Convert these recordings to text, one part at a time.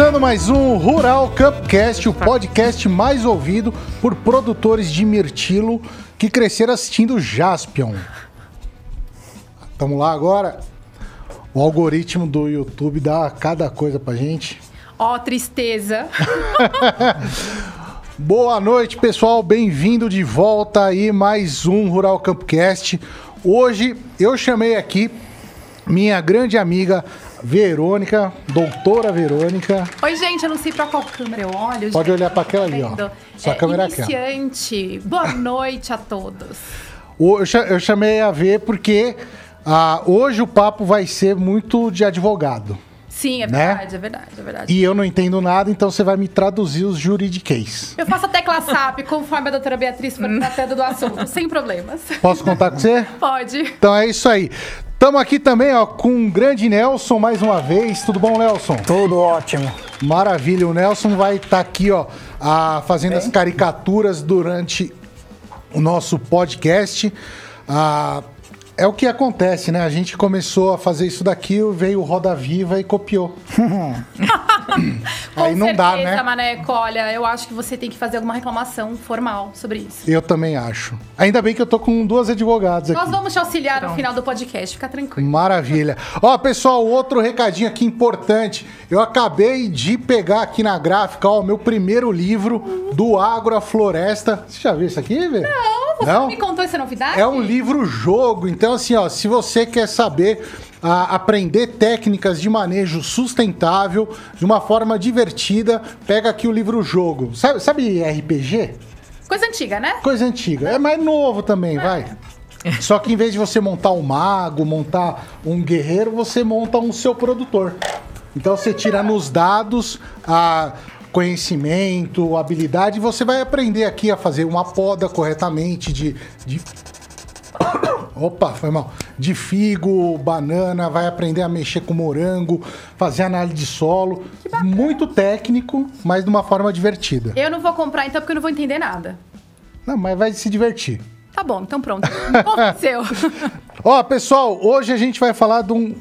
Começando mais um Rural Cupcast, o podcast mais ouvido por produtores de mirtilo que cresceram assistindo Jaspion. Tamo lá agora. O algoritmo do YouTube dá cada coisa pra gente. Ó, tristeza. Boa noite, pessoal. Bem-vindo de volta aí mais um Rural Campcast. Hoje eu chamei aqui minha grande amiga Verônica, doutora Verônica. Oi, gente, eu não sei pra qual câmera eu olho. Pode gente, olhar pra aquela ali, ó. Sua é, câmera aqui, ó. iniciante. Boa noite a todos. Eu cha- eu chamei a ver porque ah, hoje o papo vai ser muito de advogado. Sim, é Né? verdade, é verdade, é verdade. E eu não entendo nada, então você vai me traduzir os juridiquês. Eu faço a tecla SAP conforme a doutora Beatriz for tratando do assunto, sem problemas. Posso contar com você? Pode. Então é isso aí. Estamos aqui também ó, com o grande Nelson mais uma vez. Tudo bom, Nelson? Tudo ótimo. Maravilha. O Nelson vai estar aqui ó, ah, fazendo as caricaturas durante o nosso podcast. Ah, é o que acontece, né? A gente começou a fazer isso daqui, veio o Roda Viva e copiou. Aí Com não dá, certeza, né? Maneco, olha, eu acho que você tem que fazer alguma reclamação formal sobre isso. Eu também acho. Ainda bem que eu tô com duas advogadas aqui. Nós vamos te auxiliar no final do podcast, fica tranquilo. Maravilha. Ó, pessoal, outro recadinho aqui importante. Eu acabei de pegar aqui na gráfica, ó, o meu primeiro livro do Agro à Floresta. Você já viu isso aqui, velho? Não, você Não? me contou essa novidade? É um livro-jogo. Então, assim, ó, se você quer saber ah, aprender técnicas de manejo sustentável de uma forma divertida, pega aqui o livro-jogo. Sabe, sabe RPG? Coisa antiga, né? Coisa antiga. É mais novo também, vai. Só que em vez de você montar um mago, montar um guerreiro, você monta um seu produtor. Então você tira nos dados a conhecimento, habilidade, você vai aprender aqui a fazer uma poda corretamente de, de Opa, foi mal. De figo, banana, vai aprender a mexer com morango, fazer análise de solo. Muito técnico, mas de uma forma divertida. Eu não vou comprar então porque eu não vou entender nada. Não, mas vai se divertir. Tá bom, então pronto. Me convenceu. Ó, pessoal, hoje a gente vai falar de um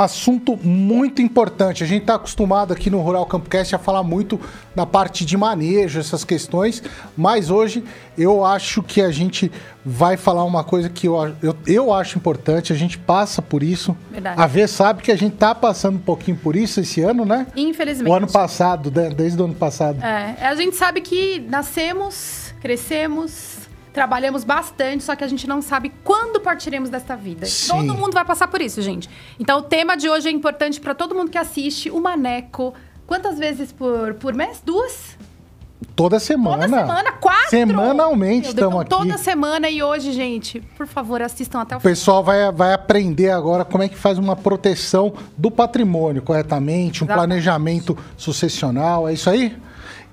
assunto muito importante. A gente está acostumado aqui no Rural Campcast a falar muito na parte de manejo, essas questões, mas hoje eu acho que a gente vai falar uma coisa que eu, eu, eu acho importante, a gente passa por isso. Verdade. A V sabe que a gente tá passando um pouquinho por isso esse ano, né? Infelizmente. O ano passado, né? desde o ano passado. É, a gente sabe que nascemos, crescemos, trabalhamos bastante, só que a gente não sabe quando partiremos desta vida. Sim. Todo mundo vai passar por isso, gente. Então o tema de hoje é importante para todo mundo que assiste. O Maneco. Quantas vezes por, por mês? Duas? Toda semana. Toda semana? Quatro? Semanalmente estamos então, aqui. Toda semana e hoje, gente, por favor, assistam até o O fim. pessoal vai, vai aprender agora como é que faz uma proteção do patrimônio corretamente, um Exatamente. planejamento sucessional, é isso aí?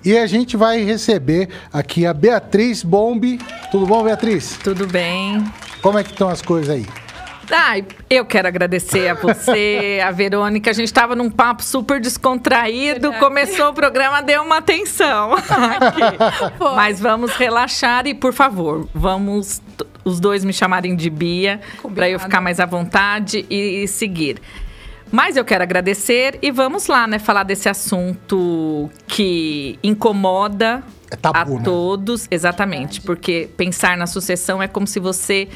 E a gente vai receber aqui a Beatriz Bombi. Tudo bom, Beatriz? Tudo bem? Como é que estão as coisas aí? Ai, eu quero agradecer a você, a Verônica. A gente estava num papo super descontraído. Verdade. Começou o programa, deu uma. Foi. Mas vamos relaxar e, por favor, vamos os dois me chamarem de Bia, para eu ficar mais à vontade e, e seguir. Mas eu quero agradecer e vamos lá, né? Falar desse assunto que incomoda É tabu, a né? todos, exatamente, porque pensar na sucessão é como se você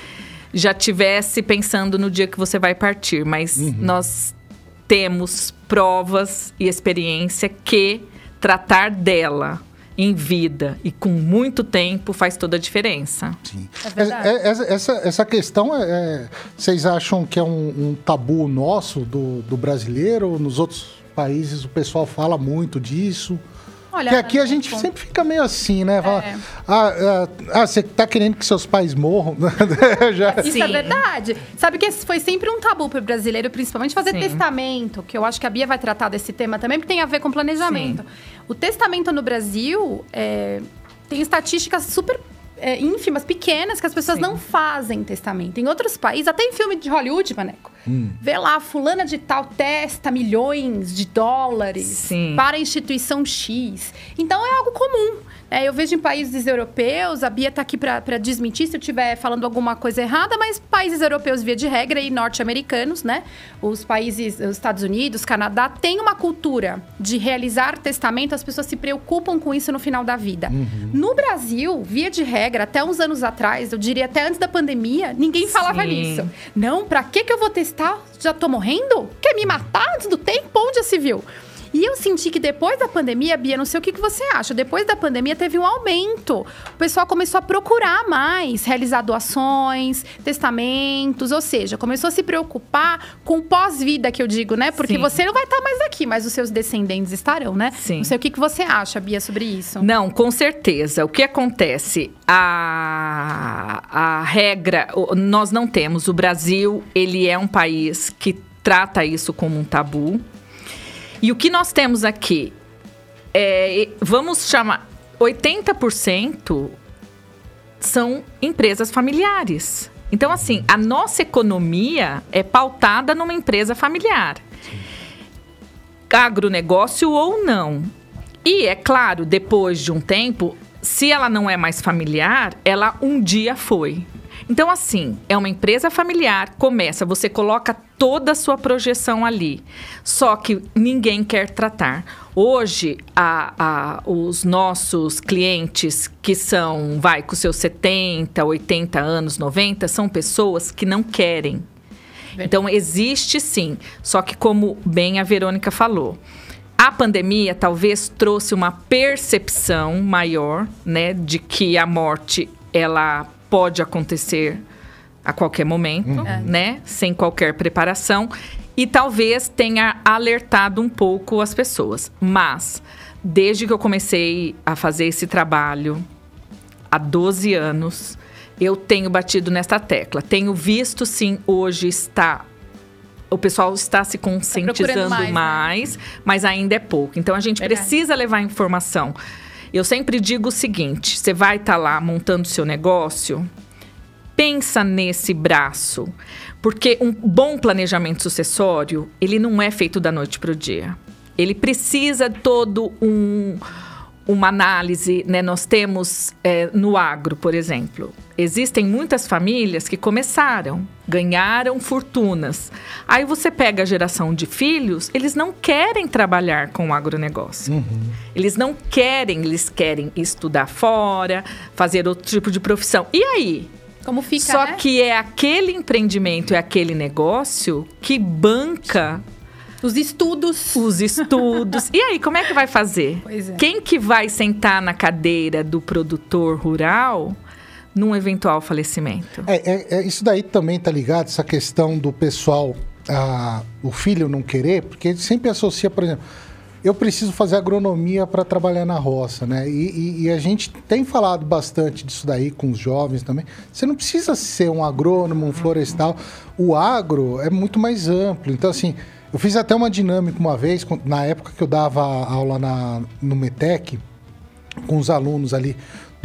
já tivesse pensando no dia que você vai partir, mas Uhum. nós temos provas e experiência que tratar dela em vida e com muito tempo faz toda a diferença. Sim. É verdade. É- Essa, essa, essa questão, é, é- vocês acham que é um, um tabu nosso, do, do brasileiro? Nos outros países o pessoal fala muito disso? Olha, Porque aqui a gente Maneco, sempre fica meio assim, né? Fala, É. ah, ah, ah, você tá querendo que seus pais morram? Já- Isso é Sim. verdade. Sabe que esse foi sempre um tabu pro brasileiro, principalmente fazer Sim. testamento, que eu acho que a Bia vai tratar desse tema também, porque tem a ver com planejamento. O testamento no Brasil é, tem estatísticas super é, ínfimas, pequenas, que as pessoas Sim. não fazem testamento. Em outros países, até em filme de Hollywood, Maneco. Hum. Vê lá, fulana de tal testa milhões de dólares Sim. para a instituição X. Então é algo comum. É, eu vejo em países europeus, a Bia está aqui para desmentir se eu estiver falando alguma coisa errada, mas países europeus, via de regra, e norte-americanos, né? Os países, os Estados Unidos, Canadá, têm uma cultura de realizar testamento, as pessoas se preocupam com isso no final da vida. Uhum. No Brasil, via de regra, até uns anos atrás, eu diria até antes da pandemia, ninguém falava Sim. nisso. Não, para que, que eu vou testar? Já tô morrendo? Quer me matar antes do tempo? Onde já se viu? E eu senti que depois da pandemia, Bia, não sei o que, que você acha, depois da pandemia teve um aumento. O pessoal começou a procurar mais, realizar doações, testamentos, ou seja, começou a se preocupar com pós-vida, que eu digo, né? Porque Sim. você não vai estar mais aqui, mas os seus descendentes estarão, né? Sim. Não sei o que, que você acha, Bia, sobre isso. Não, com certeza. O que acontece? A, a regra, nós não temos. O Brasil, ele é um país que trata isso como um tabu. E o que nós temos aqui é, vamos chamar, 80% são empresas familiares. Então, assim, a nossa economia é pautada numa empresa familiar. Agronegócio ou não. E, é claro, depois de um tempo, se ela não é mais familiar, ela um dia foi. Então, assim, é uma empresa familiar, começa, você coloca toda a sua projeção ali. Só que ninguém quer tratar. Hoje, a, a, os nossos clientes que são, vai, com seus 70, 80 anos, 90, são pessoas que não querem. Então, existe sim. Só que, como bem a Verônica falou, a pandemia talvez trouxe uma percepção maior, né, de que a morte ela pode acontecer a qualquer momento, uhum. né? Sem qualquer preparação. E talvez tenha alertado um pouco as pessoas. Mas, desde que eu comecei a fazer esse trabalho, há 12 anos, eu tenho batido nesta tecla. Tenho visto, sim, hoje está. O pessoal está se conscientizando tá mais, mais né? mas ainda é pouco. Então a gente Verdade. precisa levar informação. Eu sempre digo o seguinte: você vai estar tá lá montando seu negócio, pensa nesse braço, porque um bom planejamento sucessório ele não é feito da noite para o dia. Ele precisa todo um uma análise, né? Nós temos é, no agro, por exemplo, existem muitas famílias que começaram, ganharam fortunas. Aí você pega a geração de filhos, eles não querem trabalhar com o agronegócio. Uhum. Eles não querem, eles querem estudar fora, fazer outro tipo de profissão. E aí? Como fica, Só né? que é aquele empreendimento, é aquele negócio que banca os estudos. Os estudos. e aí, como é que vai fazer? Pois é. Quem que vai sentar na cadeira do produtor rural num eventual falecimento? É, é, é isso daí também tá ligado, essa questão do pessoal, o filho não querer, porque ele sempre associa, por exemplo, eu preciso fazer agronomia para trabalhar na roça, né? E, e, e, a gente tem falado bastante disso daí com os jovens também. Você não precisa ser um agrônomo, um florestal. O agro é muito mais amplo. Então, assim, eu fiz até uma dinâmica uma vez, na época que eu dava aula na, no METEC, com os alunos ali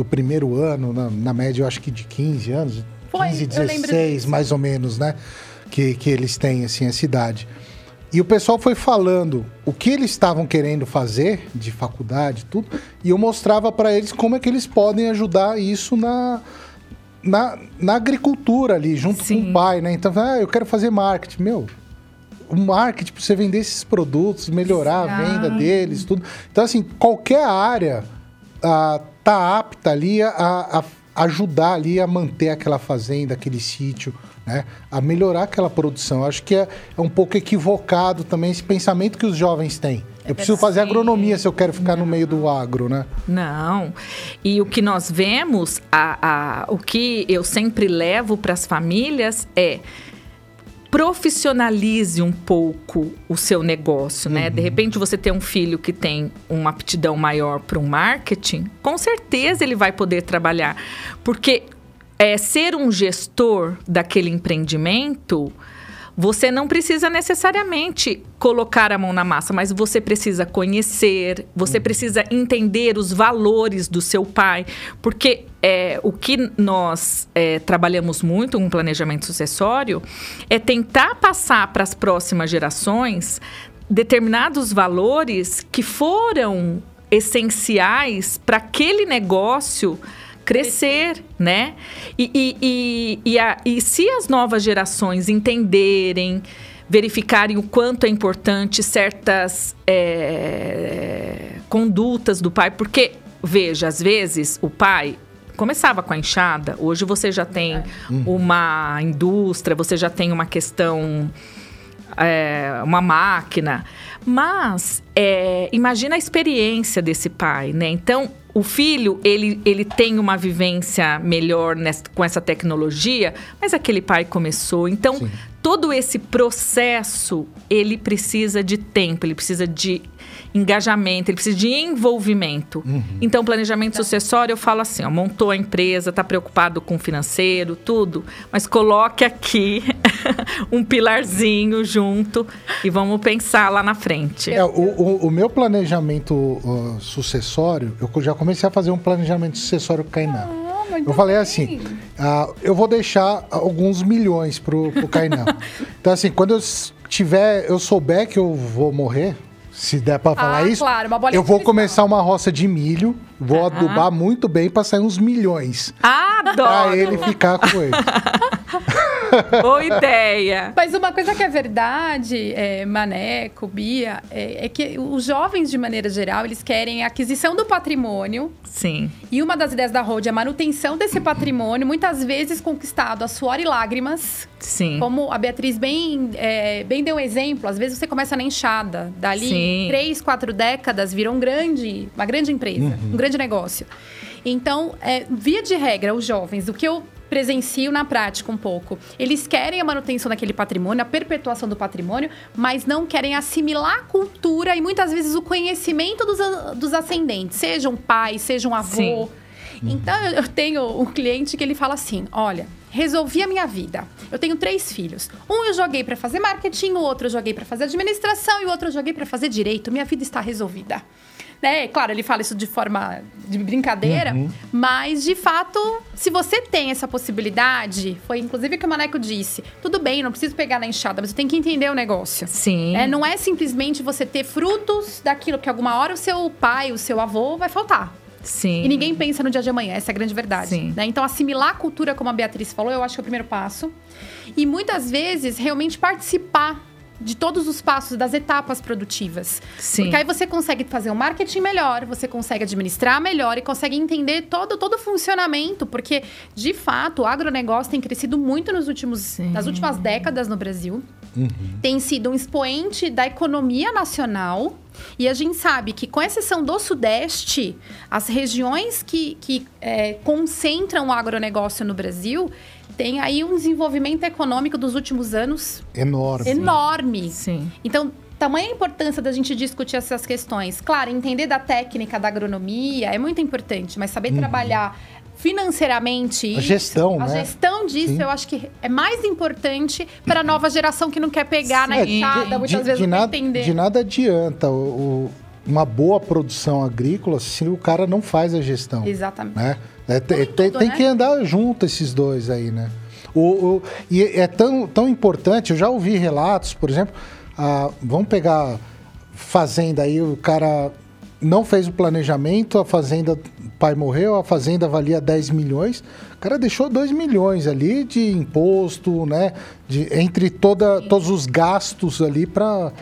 do primeiro ano, na, na média eu acho que de 15 anos, Foi, 15, 16 mais ou menos, né? Que, que eles têm, assim, a cidade. E o pessoal foi falando o que eles estavam querendo fazer de faculdade, tudo, e eu mostrava para eles como é que eles podem ajudar isso na, na, na agricultura ali, junto Sim. com o pai, né? Então, ah, eu quero fazer marketing. Meu, o marketing para você vender esses produtos, melhorar a venda deles, tudo. Então, assim, qualquer área uh, tá apta ali a, a, ajudar ali a manter aquela fazenda, aquele sítio, né? A melhorar aquela produção. Acho que é, é um pouco equivocado também esse pensamento que os jovens têm. Eu preciso fazer agronomia se eu quero ficar no meio do agro, né? Não. E o que nós vemos, a, a, o que eu sempre levo para as famílias é profissionalize um pouco o seu negócio, né? Uhum. De repente você tem um filho que tem uma aptidão maior para o marketing, com certeza ele vai poder trabalhar, porque é, ser um gestor daquele empreendimento você não precisa necessariamente colocar a mão na massa, mas você precisa conhecer, você uhum. precisa entender os valores do seu pai, porque é, o que nós é, trabalhamos muito com planejamento sucessório é tentar passar para as próximas gerações determinados valores que foram essenciais para aquele negócio crescer, né? E, e, e, e, a, e se as novas gerações entenderem, verificarem o quanto é importante certas é, condutas do pai, porque, veja, às vezes o pai começava com a enxada, hoje você já tem é. uma indústria, você já tem uma questão. É, uma máquina. Mas é, imagina a experiência desse pai, né? Então, o filho, ele, ele tem uma vivência melhor nessa, com essa tecnologia, mas aquele pai começou. Então, Sim. todo esse processo, ele precisa de tempo, ele precisa de engajamento, ele precisa de envolvimento. Uhum. Então, planejamento tá. sucessório, eu falo assim, ó, montou a empresa, está preocupado com o financeiro, tudo, mas coloque aqui um pilarzinho junto e vamos pensar lá na frente. É, o, o, o meu planejamento uh, sucessório, eu já comecei a fazer um planejamento sucessório com o Kainan. Ah, eu falei assim, uh, eu vou deixar alguns milhões pro, pro Kainan. então, assim, quando eu tiver, eu souber que eu vou morrer, se der para falar ah, isso, claro, eu vou começar uma roça de milho, vou adubar muito bem para sair uns milhões. Adoro! Pra ele ficar com ele. Boa ideia. Mas uma coisa que é verdade, é, Maneco, Bia, é, é, que os jovens, de maneira geral, eles querem a aquisição do patrimônio. Sim. E uma das ideias da Road é a manutenção desse patrimônio, muitas vezes conquistado a suor e lágrimas. Sim. Como a Beatriz bem, é, bem deu um exemplo, às vezes você começa na enxada. Dali, Sim. três, quatro décadas, virou um grande, uma grande empresa, uhum. um grande negócio. Então, é, via de regra, os jovens, o que eu presencio na prática um pouco. Eles querem a manutenção daquele patrimônio, a perpetuação do patrimônio, mas não querem assimilar a cultura e muitas vezes o conhecimento dos, dos ascendentes, seja um pai, seja um avô. Sim. Então, eu tenho um cliente que ele fala assim: olha, resolvi a minha vida. Eu tenho três filhos. Um eu joguei para fazer marketing, o outro eu joguei para fazer administração e o outro eu joguei para fazer direito. Minha vida está resolvida. Né? Claro, ele fala isso de forma de brincadeira, uhum. mas de fato, se você tem essa possibilidade, foi inclusive o que o Maneco disse. Tudo bem, não preciso pegar na enxada, mas você tem que entender o negócio. Sim. É, não é simplesmente você ter frutos daquilo que alguma hora o seu pai, o seu avô vai faltar. Sim. E ninguém pensa no dia de amanhã, essa é a grande verdade. Sim. Né? Então, assimilar a cultura, como a Beatriz falou, eu acho que é o primeiro passo. E muitas vezes, realmente participar de todos os passos das etapas produtivas. Sim. Porque aí você consegue fazer um marketing melhor, você consegue administrar melhor e consegue entender todo, todo o funcionamento, porque de fato o agronegócio tem crescido muito nos últimos, nas últimas décadas no Brasil. Uhum. Tem sido um expoente da economia nacional. E a gente sabe que, com exceção do Sudeste, as regiões que, que é, concentram o agronegócio no Brasil tem aí um desenvolvimento econômico dos últimos anos enorme. Enorme. Sim. Então, tamanha importância da gente discutir essas questões. Claro, entender da técnica da agronomia é muito importante, mas saber uhum. trabalhar financeiramente a gestão, a né? gestão disso Sim. eu acho que é mais importante para a nova geração que não quer pegar Sim, na enxada, muitas de, vezes de não nada, entender. De nada adianta o, o, uma boa produção agrícola se o cara não faz a gestão. Exatamente. Né? É, tem, tudo, tem né? que andar junto esses dois aí, né? O, o, e é tão, tão importante, eu já ouvi relatos, por exemplo, ah, vamos pegar fazenda aí, o cara não fez o planejamento, a fazenda, o pai morreu, a fazenda valia 10 milhões, o cara deixou 2 milhões ali de imposto, né? De, entre toda, todos os gastos ali para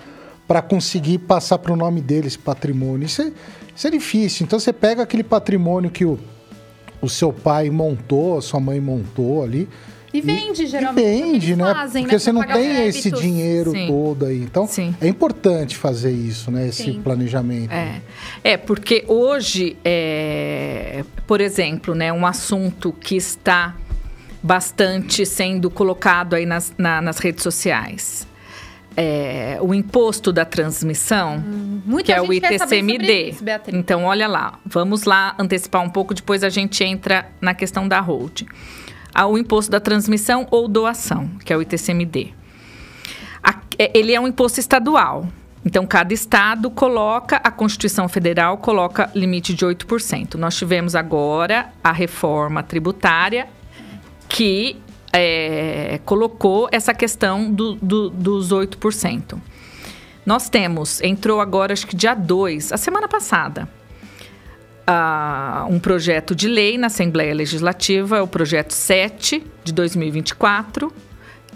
para conseguir passar para o nome dele esse patrimônio. Isso é, isso é difícil. Então você pega aquele patrimônio que o, o seu pai montou, a sua mãe montou ali. E vende, e, geralmente. E vende, né? Fazem, Porque né, você não tem esse dinheiro Sim. todo aí. Então, Sim. é importante fazer isso, né? Esse Sim. planejamento. É. é, porque hoje, é, por exemplo, né, um assunto que está bastante sendo colocado aí nas, na, nas redes sociais é, o imposto da transmissão, hum, que é o ITCMD. Isso, então, olha lá, vamos lá antecipar um pouco, depois a gente entra na questão da hold. Ah, o imposto da transmissão ou doação, que é o ITCMD. é, ele é um imposto estadual. Então, cada estado coloca, a Constituição Federal coloca limite de 8%. Nós tivemos agora a reforma tributária que é, colocou essa questão do, do, dos 8%. Nós temos, entrou agora, acho que dia 2, a semana passada, uh, um projeto de lei na Assembleia Legislativa, o projeto 7 de 2024,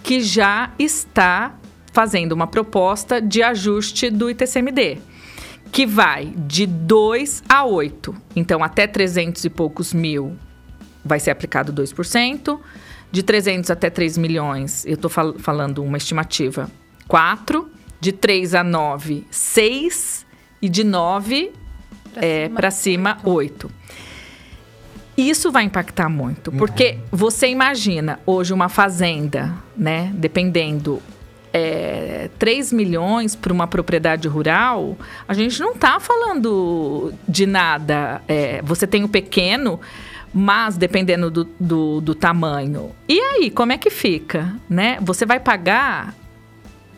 que já está fazendo uma proposta de ajuste do ITCMD, que vai de 2 a 8. Então, até 300 e poucos mil vai ser aplicado 2%. De 300 até 3 milhões, eu estou fal falando uma estimativa, 4. De 3 a 9, 6. E de 9 para é, cima, 8. Isso vai impactar muito, porque uhum. você imagina hoje uma fazenda, né? Dependendo, é, 3 milhões para uma propriedade rural, a gente não está falando de nada. É, você tem o pequeno, mas dependendo do, do, do, tamanho. E aí, como é que fica? Né? Você vai pagar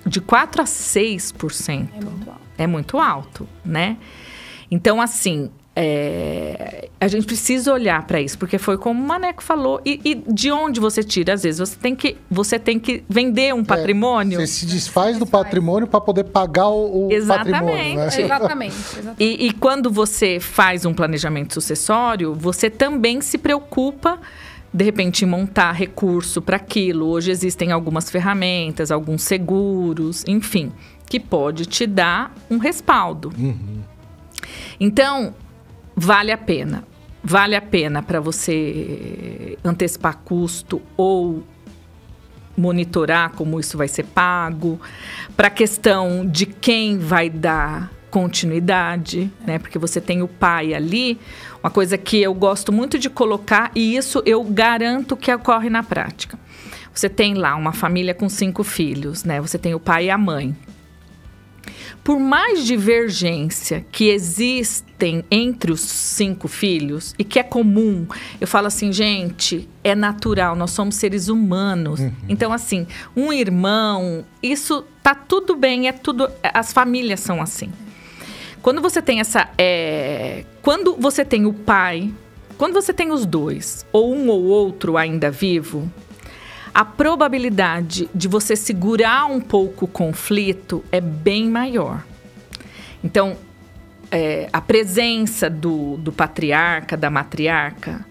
de 4 a 6%. É muito alto. É muito alto, né? Então, assim, é, a gente precisa olhar para isso, porque foi como o Maneco falou. E, e, de onde você tira? Às vezes você tem que, você tem que vender um é, patrimônio. Você se desfaz do patrimônio para poder pagar o, o exatamente, patrimônio. Né? Exatamente. exatamente. E, e quando você faz um planejamento sucessório, você também se preocupa de repente montar recurso para aquilo. Hoje existem algumas ferramentas, alguns seguros, enfim, que pode te dar um respaldo. Uhum. Então, vale a pena. Vale a pena para você antecipar custo ou monitorar como isso vai ser pago, para a questão de quem vai dar continuidade, né? Porque você tem o pai ali, uma coisa que eu gosto muito de colocar e isso eu garanto que ocorre na prática. Você tem lá uma família com cinco filhos, né? Você tem o pai e a mãe por mais divergência que existem entre os cinco filhos e que é comum, eu falo assim, gente, é natural, nós somos seres humanos. Uhum. Então, assim, um irmão, isso tá tudo bem, é tudo. As famílias são assim. Quando você tem essa. É, quando você tem o pai, quando você tem os dois, ou um ou outro ainda vivo, a probabilidade de você segurar um pouco o conflito é bem maior. Então, é, a presença do, do patriarca, da matriarca,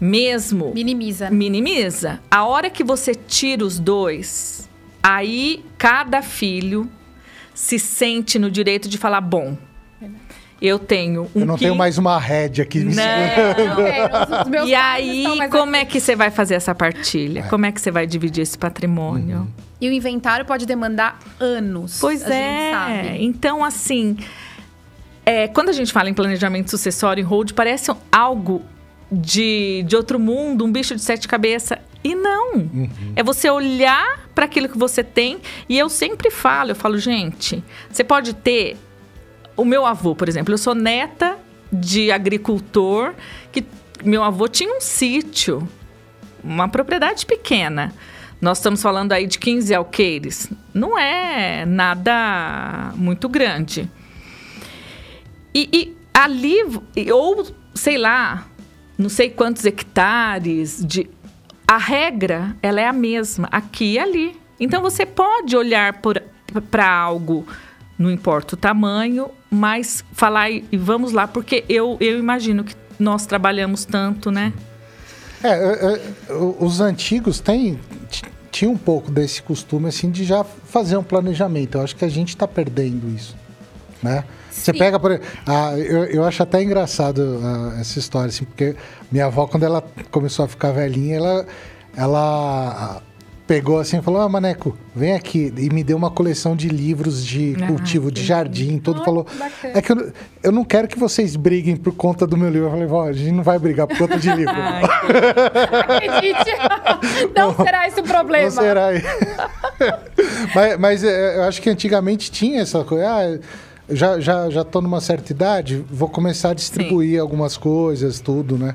mesmo. Minimiza. Minimiza. A hora que você tira os dois, aí cada filho se sente no direito de falar: bom, eu tenho um. Eu não que... tenho mais uma rédea aqui. Não. não e aí, como aqui. é que você vai fazer essa partilha? É. Como é que você vai dividir esse patrimônio? Uhum. E o inventário pode demandar anos. Pois é. Então, assim, é, quando a gente fala em planejamento sucessório e hold, parece algo de, de outro mundo, um bicho de sete cabeças. E não. Uhum. É você olhar para aquilo que você tem. E eu sempre falo, eu falo, gente, você pode ter o meu avô, por exemplo, eu sou neta de agricultor que meu avô tinha um sítio, uma propriedade pequena. Nós estamos falando aí de 15 alqueires. Não é nada muito grande. E, e ali, ou sei lá, não sei quantos hectares de. A regra, ela é a mesma, aqui e ali. Então você pode olhar para algo não importa o tamanho, mas falar e vamos lá, porque eu, eu imagino que nós trabalhamos tanto, né? É, é, é os antigos têm tinha um pouco desse costume assim de já fazer um planejamento. Eu acho que a gente está perdendo isso, né? Você pega por ah, eu, eu acho até engraçado ah, essa história assim, porque minha avó quando ela começou a ficar velhinha, ela ela pegou assim e falou: Ah, Maneco, vem aqui. E me deu uma coleção de livros de ah, cultivo, de jardim, tudo. falou: É que eu, eu não quero que vocês briguem por conta do meu livro. Eu falei: Vó, a gente não vai brigar por conta de livro. Acredite, não será esse o problema. Não será. mas, mas é, eu acho que antigamente tinha essa coisa. Ah, já, já, já tô numa certa idade, vou começar a distribuir Sim. algumas coisas, tudo, né?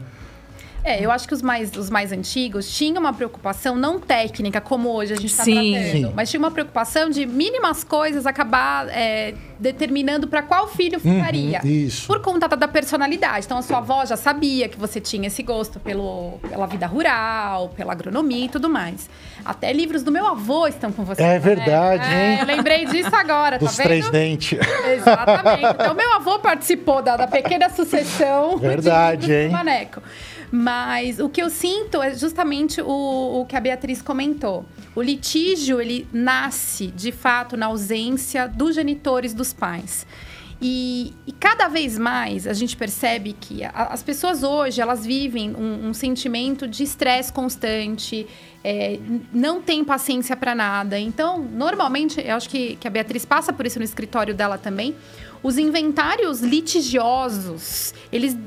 É, eu acho que os mais, os mais antigos tinham uma preocupação não técnica, como hoje a gente está tratando, Sim. mas tinha uma preocupação de mínimas coisas acabar é, determinando para qual filho uhum, ficaria. Uhum, isso. Por conta da personalidade. Então, a sua avó já sabia que você tinha esse gosto pelo, pela vida rural, pela agronomia e tudo mais. Até livros do meu avô estão com você. É né? verdade, é, hein? Eu lembrei disso agora, Dos tá vendo? três dentes. Exatamente. Então, meu avô participou da, da pequena sucessão. Verdade, hein? Maneco. Mas o que eu sinto é justamente o, o que a Beatriz comentou. O litígio, ele nasce, de fato, na ausência dos genitores dos pais. E, e, cada vez mais a gente percebe que a, as pessoas hoje elas vivem um, um sentimento de estresse constante, é, não tem paciência para nada. Então, normalmente, eu acho que, que a Beatriz passa por isso no escritório dela também. Os inventários litigiosos, eles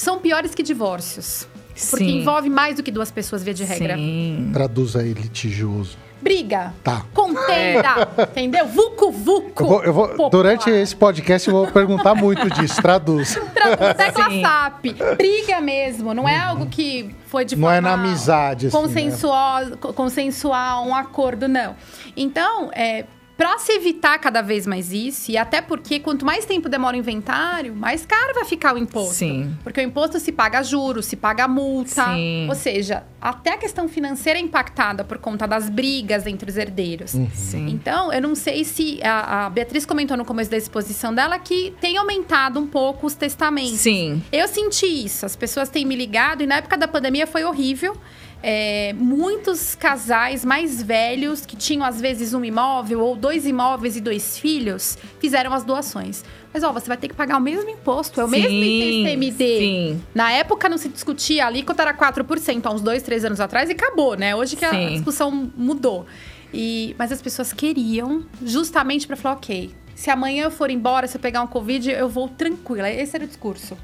são piores que divórcios. Porque Sim. envolve mais do que duas pessoas, via de regra. Sim. Traduz aí litigioso. Briga. Tá. Contenda. É. Entendeu? Vucu, vucu. Eu vou, eu vou durante esse podcast eu vou perguntar muito disso. Traduz. Traduz. Tecla SAP. Briga mesmo. Não é uhum. algo que foi de Não é na amizade, assim, consensual, né? consensual, um acordo, não. Então, é, para se evitar cada vez mais isso, e até porque quanto mais tempo demora o inventário, mais caro vai ficar o imposto. Sim. Porque o imposto se paga juros, se paga multa. Sim. Ou seja, até a questão financeira é impactada por conta das brigas entre os herdeiros. Uhum. Sim. Então, eu não sei se. A, a, Beatriz comentou no começo da exposição dela que tem aumentado um pouco os testamentos. Sim. Eu senti isso. As pessoas têm me ligado, e na época da pandemia foi horrível é, muitos casais mais velhos, que tinham às vezes um imóvel ou dois imóveis e dois filhos, fizeram as doações. Mas, ó, você vai ter que pagar o mesmo imposto, é o sim, mesmo ITCMD. Sim. Na época não se discutia, a alíquota era 4%, há uns dois, três anos atrás, e acabou, né? Hoje que sim. a discussão mudou. E, mas as pessoas queriam justamente para falar, ok, se amanhã eu for embora, se eu pegar um Covid, eu vou tranquila. Esse era o discurso.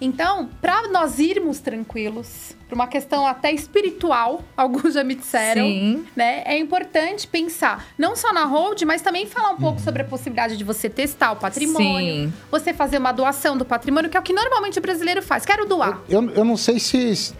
Então, para nós irmos tranquilos, por uma questão até espiritual, alguns já me disseram, Sim. né? É importante pensar não só na hold, mas também falar um pouco uhum. sobre a possibilidade de você testar o patrimônio, Sim. você fazer uma doação do patrimônio, que é o que normalmente o brasileiro faz. Quero doar. Eu, eu, eu não sei se, se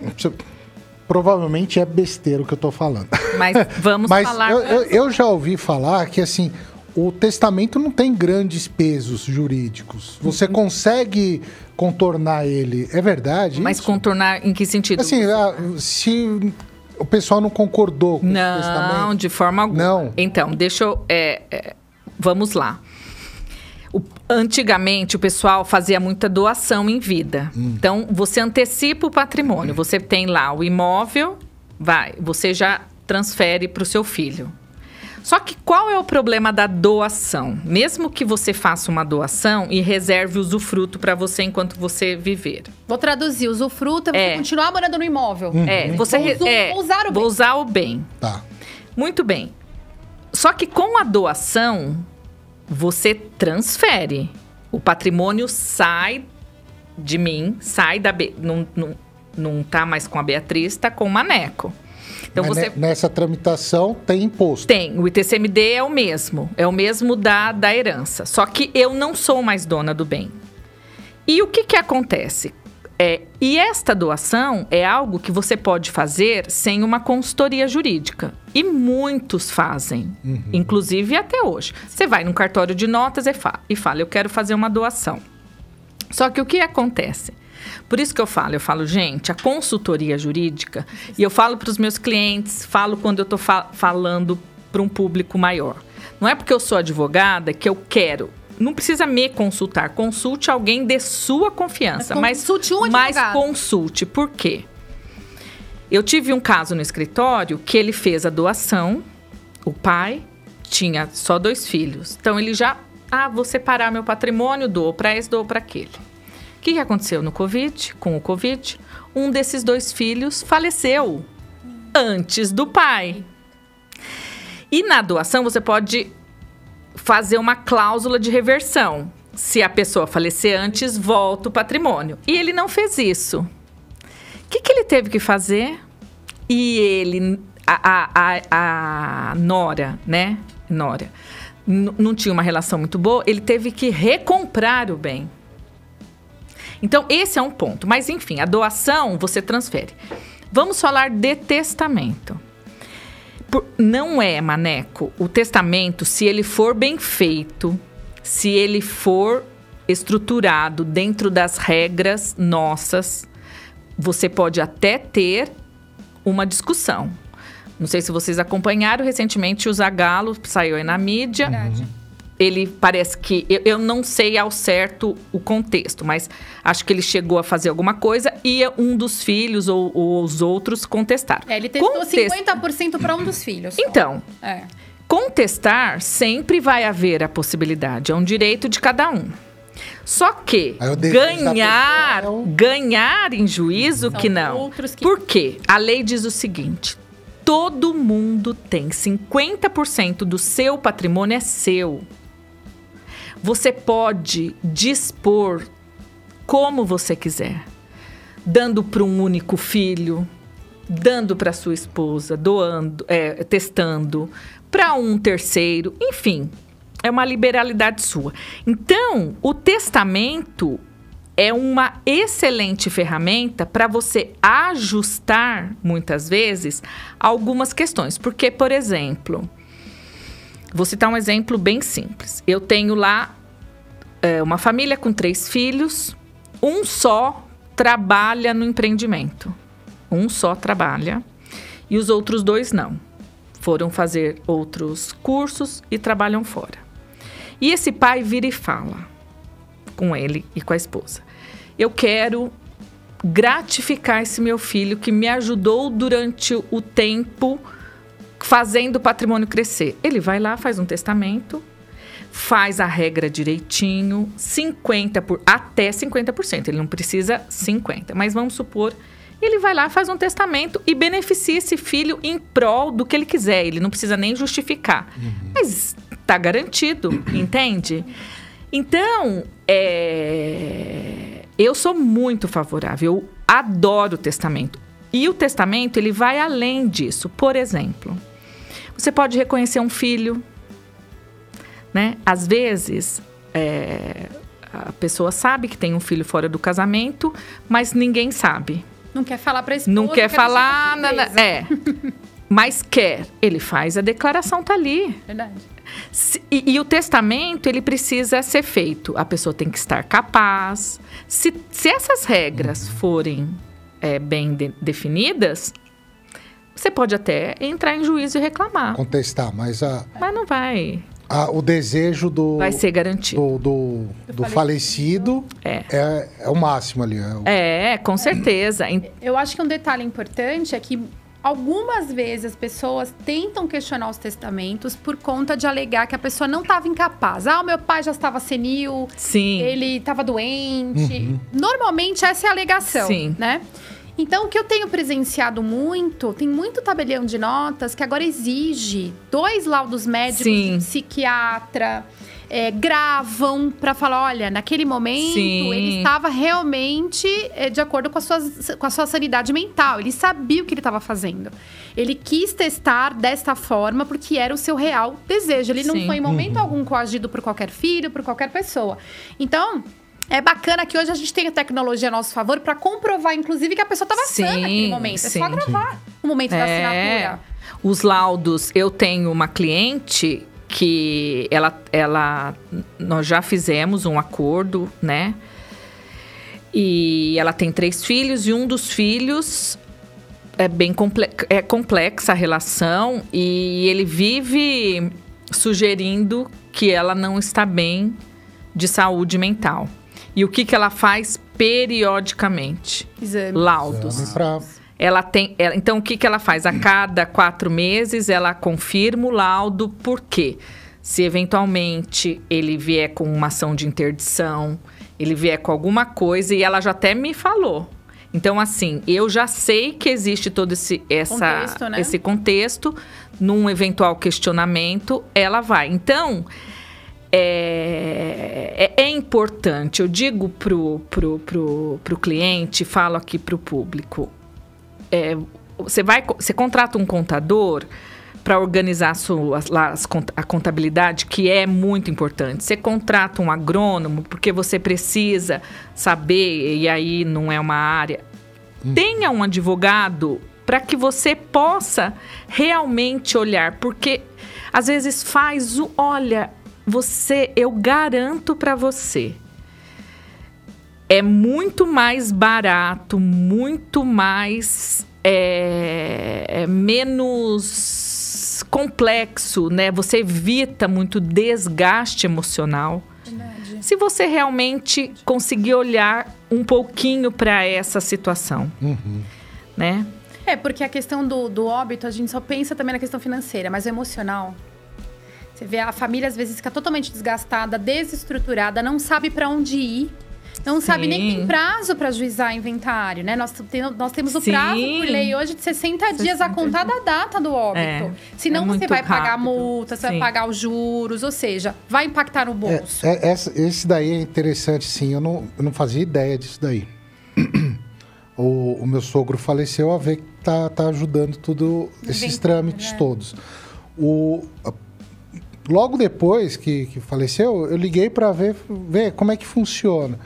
provavelmente é besteira o que eu tô falando. Mas vamos Mas falar. Eu, eu, eu, já ouvi falar que assim. O testamento não tem grandes pesos jurídicos. Você uhum. consegue contornar ele. É verdade? Mas isso? contornar em que sentido? Assim, ah, se o pessoal não concordou com não, o testamento. Não, de forma alguma. Não. Então, deixa eu. É, é, vamos lá. O, antigamente, o pessoal fazia muita doação em vida. Hum. Então, você antecipa o patrimônio. Hum. Você tem lá o imóvel, vai, você já transfere para o seu filho. Só que qual é o problema da doação? Mesmo que você faça uma doação e reserve usufruto para você enquanto você viver. Vou traduzir, usufruto é, é. continuar morando no imóvel. Uhum. É, você vou, é, vou usar o bem. Vou usar o bem. Tá. Muito bem. Só que com a doação, você transfere. O patrimônio sai de mim, sai da. Be não, não, não tá mais com a Beatriz, tá com o Maneco. Então Mas você nessa tramitação tem imposto. Tem, o ITCMD é o mesmo, é o mesmo da da herança. Só que eu não sou mais dona do bem. E o que que acontece? É, e esta doação é algo que você pode fazer sem uma consultoria jurídica. E muitos fazem, uhum. inclusive até hoje. Você vai num cartório de notas e fala, e fala, eu quero fazer uma doação. Só que o que acontece? Por isso que eu falo, eu falo, gente, a consultoria jurídica, e eu falo para os meus clientes, falo quando eu estou fa falando para um público maior. Não é porque eu sou advogada que eu quero não precisa me consultar. Consulte alguém de sua confiança. Mas consulte um Mas consulte. Por quê? Eu tive um caso no escritório que ele fez a doação. O pai tinha só dois filhos. Então ele já. Ah, vou separar meu patrimônio, dou para esse, dou para aquele que, que aconteceu no Covid? Com o Covid, um desses dois filhos faleceu antes do pai. E na doação você pode fazer uma cláusula de reversão. Se a pessoa falecer antes, volta o patrimônio. E ele não fez isso. O que, que ele teve que fazer? E ele, a, a, a, a Nora, né? Nora, não tinha uma relação muito boa, ele teve que recomprar o bem. Então, esse é um ponto. Mas, enfim, a doação você transfere. Vamos falar de testamento. Por, não é, Maneco, o testamento, se ele for bem feito, se ele for estruturado dentro das regras nossas, você pode até ter uma discussão. Não sei se vocês acompanharam recentemente o Zagalo saiu aí na mídia. Verdade. Ele parece que. Eu, eu, não sei ao certo o contexto, mas acho que ele chegou a fazer alguma coisa e um dos filhos ou, ou os outros contestaram. É, ele testou Contest... 50% para um dos filhos. Só. Então. É. Contestar sempre vai haver a possibilidade, é um direito de cada um. Só que ganhar, ganhar em juízo São que não. Que... Por quê? A lei diz o seguinte: todo mundo tem 50% do seu patrimônio é seu. Você pode dispor como você quiser, dando para um único filho, dando para sua esposa, doando, é, testando, para um terceiro, enfim, é uma liberalidade sua. Então, o testamento é uma excelente ferramenta para você ajustar, muitas vezes, algumas questões. Porque, por exemplo, vou citar um exemplo bem simples. Eu tenho lá é, uma família com três filhos, um só trabalha no empreendimento. Um só trabalha e os outros dois não. Foram fazer outros cursos e trabalham fora. E esse pai vira e fala com ele e com a esposa: Eu quero gratificar esse meu filho que me ajudou durante o tempo fazendo o patrimônio crescer. Ele vai lá, faz um testamento, faz a regra direitinho, 50 por até 50%, ele não precisa 50, mas vamos supor ele vai lá, faz um testamento e beneficia esse filho em prol do que ele quiser. Ele não precisa nem justificar. Uhum. Mas tá garantido, entende? Então, é... eu sou muito favorável, eu adoro o testamento. E o testamento, ele vai além disso. Por exemplo, você pode reconhecer um filho, né? Às vezes, é... a pessoa sabe que tem um filho fora do casamento, mas ninguém sabe. Não quer falar para esposa. Não quer falar, nada, é. mas quer. Ele faz a declaração tá ali. Verdade. E, e, o testamento, ele precisa ser feito. A pessoa tem que estar capaz. Se, se essas regras forem é, bem de, definidas, você pode até entrar em juízo e reclamar. Contestar, mas a. Mas não vai. A, o desejo do. Vai ser garantido. Do, do, do falecido, é. é. É, o máximo ali. É, o... é, com certeza. Eu acho que um detalhe importante é que Algumas vezes as pessoas tentam questionar os testamentos por conta de alegar que a pessoa não estava incapaz. Ah, o meu pai já estava senil, Sim. ele estava doente. Uhum. Normalmente essa é a alegação, Sim. né? Então, o que eu tenho presenciado muito, tem muito tabelião de notas que agora exige dois laudos médicos Sim. psiquiatra é, gravam para falar, olha, naquele momento Sim. ele estava realmente é, de acordo com a, sua, com a sua sanidade mental. Ele sabia o que ele estava fazendo. Ele quis testar desta forma porque era o seu real desejo. Ele não foi em momento uhum. algum coagido por qualquer filho, por qualquer pessoa. Então, é bacana que hoje a gente tem a tecnologia a nosso favor para comprovar, inclusive, que a pessoa estava sã naquele momento. Sim. É só gravar o momento é. da assinatura. Os laudos, eu tenho uma cliente que ela, ela nós já fizemos um acordo, né? E ela tem três filhos e um dos filhos é bem complexa, é complexa a relação e ele vive sugerindo que ela não está bem de saúde mental. E o que, que ela faz periodicamente? Exame. Laudos. Exame pra ela tem. Ela, então, o que, que ela faz? A cada quatro meses, ela confirma o laudo, por quê? Se eventualmente ele vier com uma ação de interdição, ele vier com alguma coisa, e ela já até me falou. Então, assim, eu já sei que existe todo esse, essa, contexto, né? esse contexto. Num eventual questionamento, ela vai. Então, é, é, é, importante, eu digo pro, pro, pro, pro cliente, falo aqui pro público, é, você vai, você contrata um contador para organizar a, sua, a contabilidade, que é muito importante. Você contrata um agrônomo porque você precisa saber, e aí não é uma área. Hum. Tenha um advogado para que você possa realmente olhar, porque às vezes faz o, olha, você, eu garanto para você, é muito mais barato, muito mais é, é menos complexo, né? Você evita muito desgaste emocional. Verdade. Se você realmente conseguir olhar um pouquinho para essa situação, uhum. né? É, porque a questão do, do óbito, a gente só pensa também na questão financeira, mas o emocional. Você vê a família às vezes fica totalmente desgastada, desestruturada, não sabe para onde ir não Sim. sabe nem tem prazo para juizar inventário, né? Nós, tem, nós temos o Sim. prazo por lei hoje de 60, 60 dias a contar da data do óbito. É, Senão é você vai rápido. pagar multa, você sim. vai pagar os juros, ou seja, vai impactar no bolso. É, é, esse daí é interessante, sim. Eu não, eu não fazia ideia disso daí. O, o, meu sogro faleceu, a ver que tá, tá ajudando tudo esses trâmites né? todos. O, logo depois que, que faleceu, eu liguei para ver, ver como é que funciona.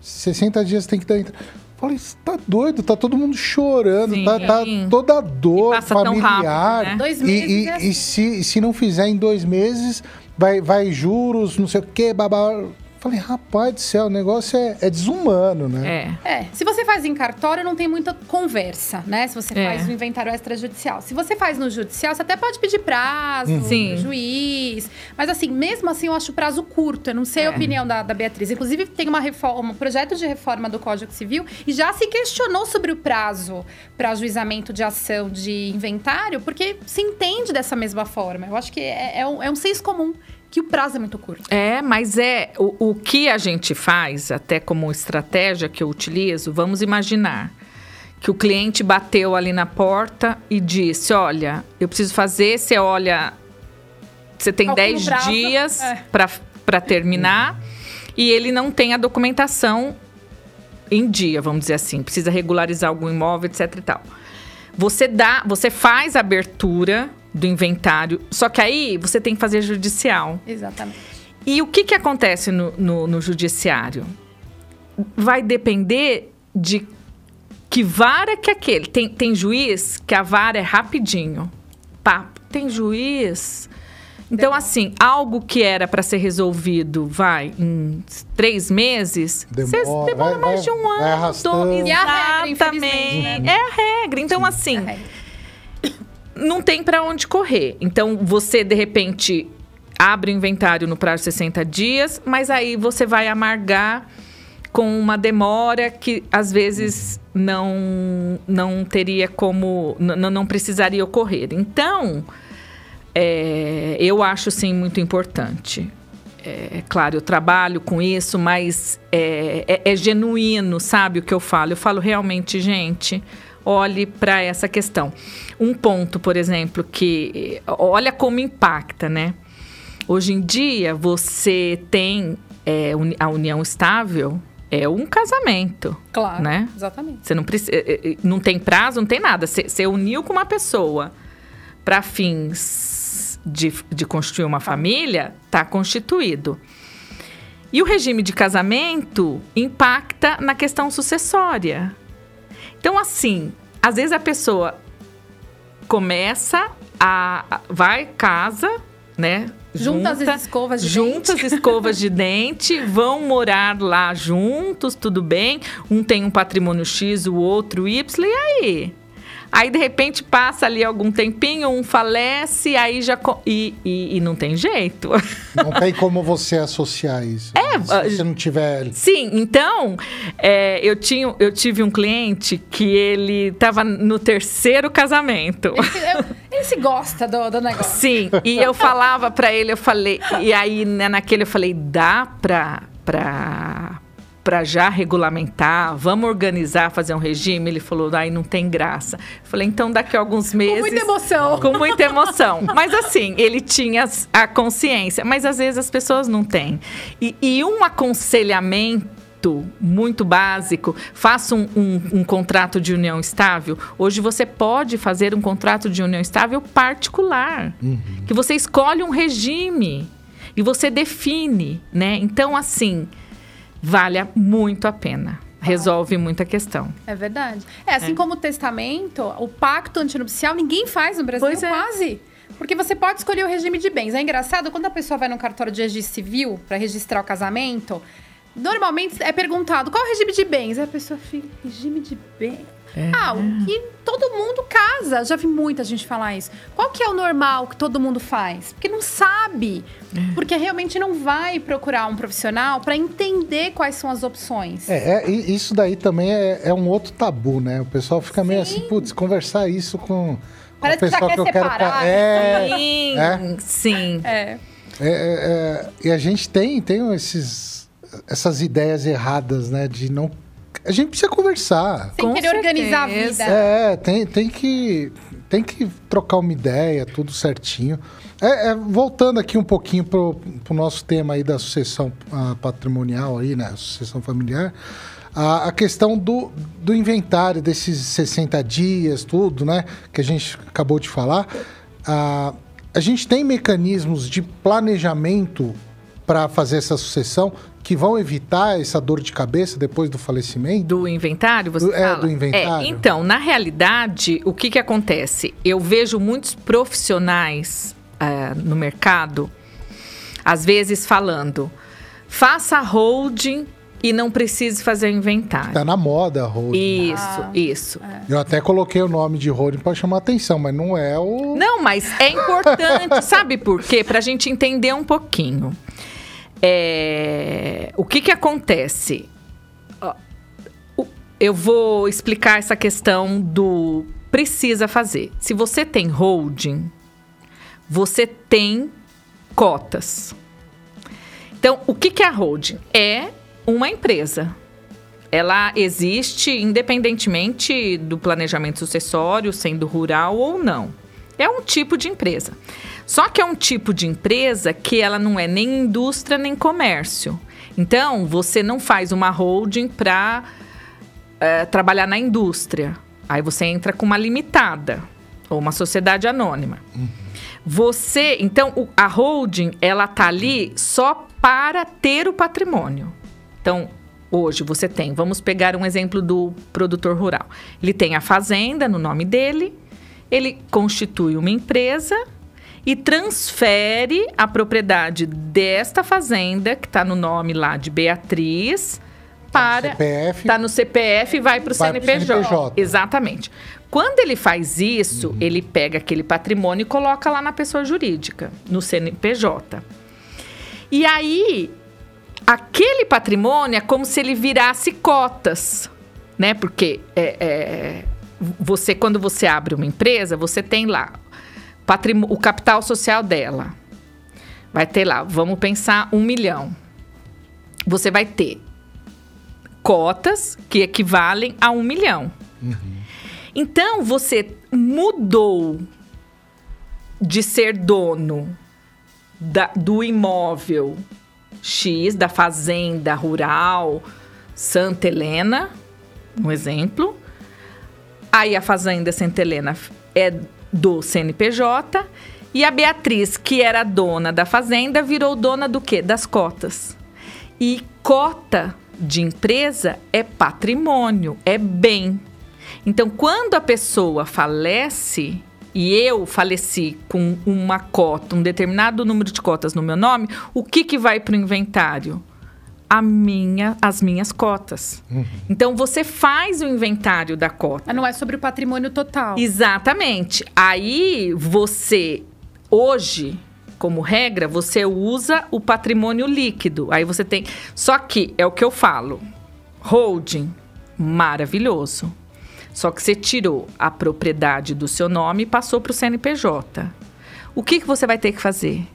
60 dias tem que dar entrada. Falei, você tá doido? Tá todo mundo chorando, tá, tá, toda a dor familiar. Rápido, né? Dois meses. E, e, é e, se, se não fizer em dois meses, vai, vai juros, não sei o quê, babá. Falei, rapaz do céu, o negócio é, é, desumano, né? É. é. Se você faz em cartório, não tem muita conversa, né? Se você é. faz o inventário extrajudicial. Se você faz no judicial, você até pode pedir prazo, uhum. juiz. Mas assim, mesmo assim, eu acho o prazo curto. Eu não sei a é. opinião da, da Beatriz. Inclusive, tem uma reforma, um projeto de reforma do Código Civil e já se questionou sobre o prazo para ajuizamento de ação de inventário, porque se entende dessa mesma forma. Eu acho que é, é um, é um senso comum que o prazo é muito curto. É, mas é o, o que a gente faz, até como estratégia que eu utilizo, vamos imaginar que o cliente bateu ali na porta e disse: Olha, eu preciso fazer. Você olha, você tem 10 dias é. para terminar e ele não tem a documentação em dia, vamos dizer assim. Precisa regularizar algum imóvel, etc e tal. Você dá, você faz a abertura do inventário. Só que aí você tem que fazer judicial. Exatamente. E o que, que acontece no, no, no judiciário? Vai depender de que vara que é aquele. Tem, tem juiz que a vara é rapidinho. Papo. Tem juiz. Então, assim, algo que era para ser resolvido, vai, em três meses, demora, você demora vai, mais vai, de um ano. Exatamente. E a regra, né? É a regra. Então, Sim, assim, não tem para onde correr. Então, você, de repente, abre o inventário no prazo de 60 dias, mas aí você vai amargar com uma demora que às vezes não não teria como não, não precisaria ocorrer. Então, é, eu acho sim muito importante. É, claro, eu trabalho com isso, mas é, é, é genuíno, sabe o que eu falo? Eu falo realmente, gente olhe para essa questão. Um ponto, por exemplo, que olha como impacta, né? Hoje em dia, você tem é, a união estável é um casamento. Claro. Né? Exatamente. Você não precisa. É, é, não tem prazo, não tem nada. Você, você uniu com uma pessoa para fins de, de constituir uma família, está constituído. E o regime de casamento impacta na questão sucessória. Então, assim, às vezes a pessoa começa a. vai, casa, né? Junta, junta as escovas de junta dente. as escovas de dente, vão morar lá juntos, tudo bem. Um tem um patrimônio X, o outro Y, e aí? Aí, de repente, passa ali algum tempinho, um falece, aí já. E, e, e, não tem jeito. Não tem como você associar isso. É, se você não tiver. Sim, então, é, eu, tinha, eu tive um cliente que ele estava no terceiro casamento. Ele, ele se gosta do, do, negócio. Sim, e eu falava para ele, eu falei. E aí, né, naquele, eu falei: dá pra. pra para já regulamentar, vamos organizar, fazer um regime. Ele falou, aí não tem graça. Eu falei, então daqui a alguns meses. Com muita emoção. Com muita emoção. mas assim, ele tinha a consciência, mas às vezes as pessoas não têm. E, e um aconselhamento muito, muito básico, faça um, um, um, contrato de união estável. Hoje você pode fazer um contrato de união estável particular, uhum. que você escolhe um regime e você define, né? Então, assim, vale muito a pena resolve muita questão. É verdade. É assim é. como o testamento, o pacto antinupcial, ninguém faz no Brasil pois é. quase. Porque você pode escolher o regime de bens. É engraçado quando a pessoa vai no cartório de registro civil para registrar o casamento, normalmente é perguntado qual é o regime de bens. Aí a pessoa fica, regime de bens. É. Ah, o que todo mundo casa. Já vi muita gente falar isso. Qual que é o normal que todo mundo faz? Porque não sabe. É. Porque realmente não vai procurar um profissional para entender quais são as opções. É, é isso daí também é, é, um outro tabu, né? O pessoal fica Sim. meio assim, putz, conversar isso com Parece que já quer que separar. É, sim, é. sim. É. É, é. é. e a gente tem, tem esses, essas ideias erradas, né? De não... A gente precisa conversar. Tem que organizar a vida. É, tem, tem, que, tem que trocar uma ideia, tudo certinho. É, é, voltando aqui um pouquinho pro, pro nosso tema aí da sucessão uh, patrimonial aí, né? Sucessão familiar. A, a questão do, do inventário desses 60 dias, tudo, né? Que a gente acabou de falar. A, a gente tem mecanismos de planejamento para fazer essa sucessão que vão evitar essa dor de cabeça depois do falecimento? Do inventário, você do, fala? É, do inventário. É, então, na realidade, o que, que acontece? Eu vejo muitos profissionais uh, no mercado, às vezes falando, faça holding e não precise fazer inventário. Tá na moda holding. Isso, ah, isso. É. Eu até coloquei o nome de holding para chamar atenção, mas não é o. Não, mas é importante, sabe por quê? Para a gente entender um pouquinho. É... O que que acontece? Eu vou explicar essa questão do precisa fazer. Se você tem holding, você tem cotas. Então, o que, que é a holding? É uma empresa. Ela existe independentemente do planejamento sucessório, sendo rural ou não. É um tipo de empresa. Só que é um tipo de empresa que ela não é nem indústria nem comércio. Então, você não faz uma holding para é, trabalhar na indústria. Aí você entra com uma limitada ou uma sociedade anônima. Uhum. Você, então, a holding, ela tá ali só para ter o patrimônio. Então, hoje você tem, vamos pegar um exemplo do produtor rural. Ele tem a fazenda no nome dele, ele constitui uma empresa e transfere a propriedade desta fazenda, que está no nome lá de Beatriz, para. Está no CPF e vai para o CNPJ. CNPJ. Exatamente. Quando ele faz isso, uhum. ele pega aquele patrimônio e coloca lá na pessoa jurídica, no CNPJ. E aí, aquele patrimônio é como se ele virasse cotas, né? Porque é, é, você, quando você abre uma empresa, você tem lá o capital social dela. Vai ter lá, vamos pensar, um milhão. Você vai ter cotas que equivalem a um milhão. Uhum. Então, você mudou de ser dono da, do imóvel X da fazenda rural Santa Helena, um exemplo. Aí a fazenda Santa Helena é do CNPJ e a Beatriz, que era dona da fazenda, virou dona do quê? Das cotas. E cota de empresa é patrimônio, é bem. Então, quando a pessoa falece, e eu faleci com uma cota, um determinado número de cotas no meu nome, o que, que vai para o inventário? A minha, as minhas cotas. Uhum. Então você faz o inventário da cota. Mas não é sobre o patrimônio total. Exatamente. Aí você, hoje, como regra, você usa o patrimônio líquido. Aí você tem. Só que é o que eu falo. Holding, maravilhoso. Só que você tirou a propriedade do seu nome e passou para o CNPJ. O que, que você vai ter que fazer?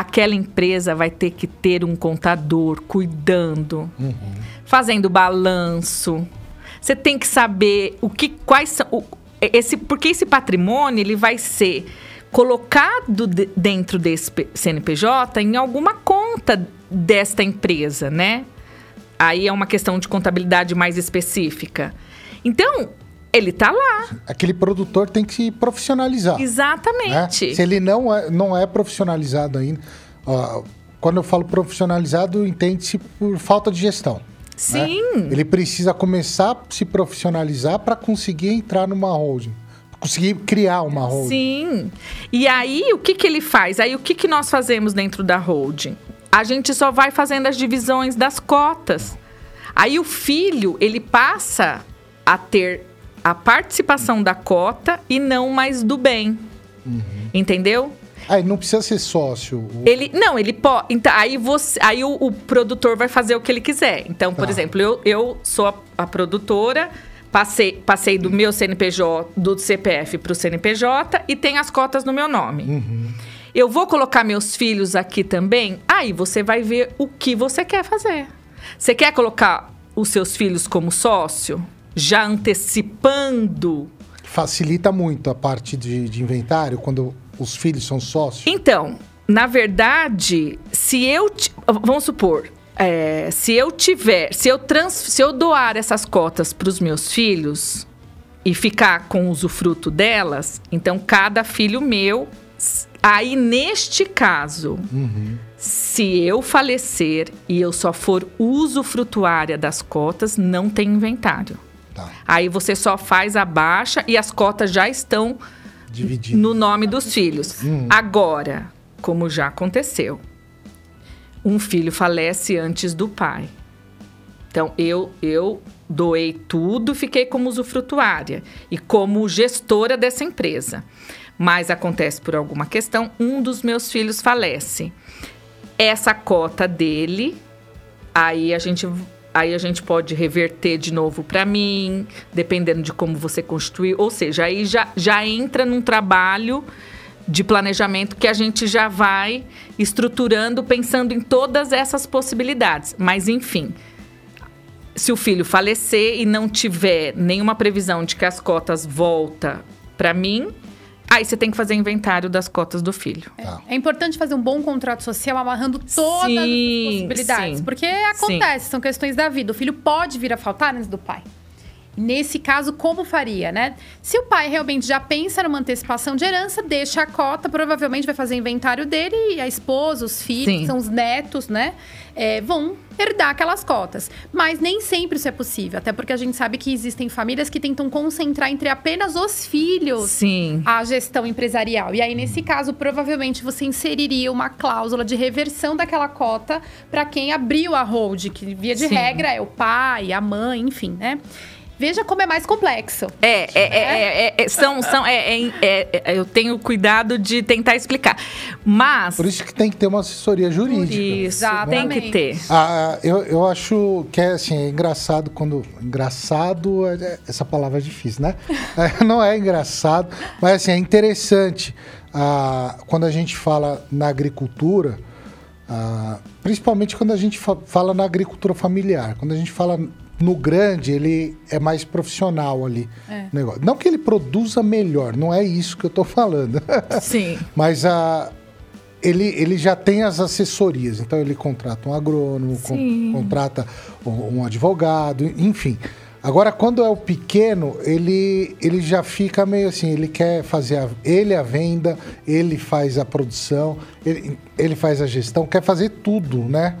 Aquela empresa vai ter que ter um contador cuidando, uhum. fazendo balanço. Você tem que saber o que, quais são, o, esse, porque esse patrimônio ele vai ser colocado de, dentro desse CNPJ em alguma conta desta empresa, né? aí é uma questão de contabilidade mais específica. Então, ele tá lá. Aquele produtor tem que se profissionalizar. Né? Exatamente. Né? Se ele não é, não é profissionalizado ainda, ó, quando eu falo profissionalizado, entende-se por falta de gestão. Né? Sim. Né? Ele precisa começar a se profissionalizar para conseguir entrar numa holding. Conseguir criar uma holding. Sim. E aí, o que, que ele faz? Aí, o que, que nós fazemos dentro da holding? A gente só vai fazendo as divisões das cotas. Aí, o filho, ele passa a ter a participação da cota e não mais do bem. Uhum. Entendeu? Aí não precisa ser sócio. Ele não, ele pode. Então, aí você, aí o, o, produtor vai fazer o que ele quiser. Então, por tá. exemplo, eu, eu sou a, a, produtora, passei, passei do meu CNPJ, do CPF para o CNPJ e tem as cotas no meu nome. Uhum. Eu vou colocar meus filhos aqui também. Aí você vai ver o que você quer fazer. Você quer colocar os seus filhos como sócio? Já antecipando. Facilita muito a parte de, de inventário quando os filhos são sócios? Então, na verdade, se eu. Vamos supor, é, se eu tiver. Se eu, trans, se eu doar essas cotas para os meus filhos e ficar com o usufruto delas, então cada filho meu. Aí, neste caso, uhum. se eu falecer e eu só for usufrutuária das cotas, não tem inventário. Tá. Aí você só faz a baixa e as cotas já estão Dividido. no nome dos filhos. Hum. Agora, como já aconteceu, um filho falece antes do pai. Então eu eu doei tudo, fiquei como usufrutuária e como gestora dessa empresa. Mas acontece por alguma questão, um dos meus filhos falece. Essa cota dele, aí a gente Aí a gente pode reverter de novo para mim, dependendo de como você construir. Ou seja, aí já, já entra num trabalho de planejamento que a gente já vai estruturando, pensando em todas essas possibilidades. Mas, enfim, se o filho falecer e não tiver nenhuma previsão de que as cotas volta para mim, Aí você tem que fazer inventário das cotas do filho. É, é importante fazer um bom contrato social amarrando todas sim, as possibilidades. Sim, porque acontece, sim. são questões da vida. O filho pode vir a faltar antes do pai. Nesse caso, como faria, né? Se o pai realmente já pensa numa antecipação de herança, deixa a cota, provavelmente vai fazer inventário dele e a esposa, os filhos, são os netos, né? É, vão herdar aquelas cotas. Mas nem sempre isso é possível, até porque a gente sabe que existem famílias que tentam concentrar entre apenas os filhos Sim. a gestão empresarial. E aí, nesse caso, provavelmente você inseriria uma cláusula de reversão daquela cota para quem abriu a hold, que via de Sim. regra é o pai, a mãe, enfim, né? Veja como é mais complexo. É, é, é, é, são, são, é, eu tenho cuidado de tentar explicar. Mas. Por isso que tem que ter uma assessoria jurídica. Isso, tem que ter. Ah, eu, eu acho que é assim, é engraçado quando. Engraçado, essa palavra é difícil, né? não é engraçado, mas assim, é interessante. Ah, quando a gente fala na agricultura. Ah, principalmente quando a gente fala na agricultura familiar. Quando a gente fala no grande, ele é mais profissional ali. É. Negócio. Não que ele produza melhor, não é isso que eu estou falando. Sim. Mas a, ele, ele já tem as assessorias. Então, ele contrata um agrônomo, con, contrata um, um advogado, enfim. Agora, quando é o pequeno, ele, ele já fica meio assim, ele quer fazer a, ele a venda, ele faz a produção, ele, ele faz a gestão, quer fazer tudo, né?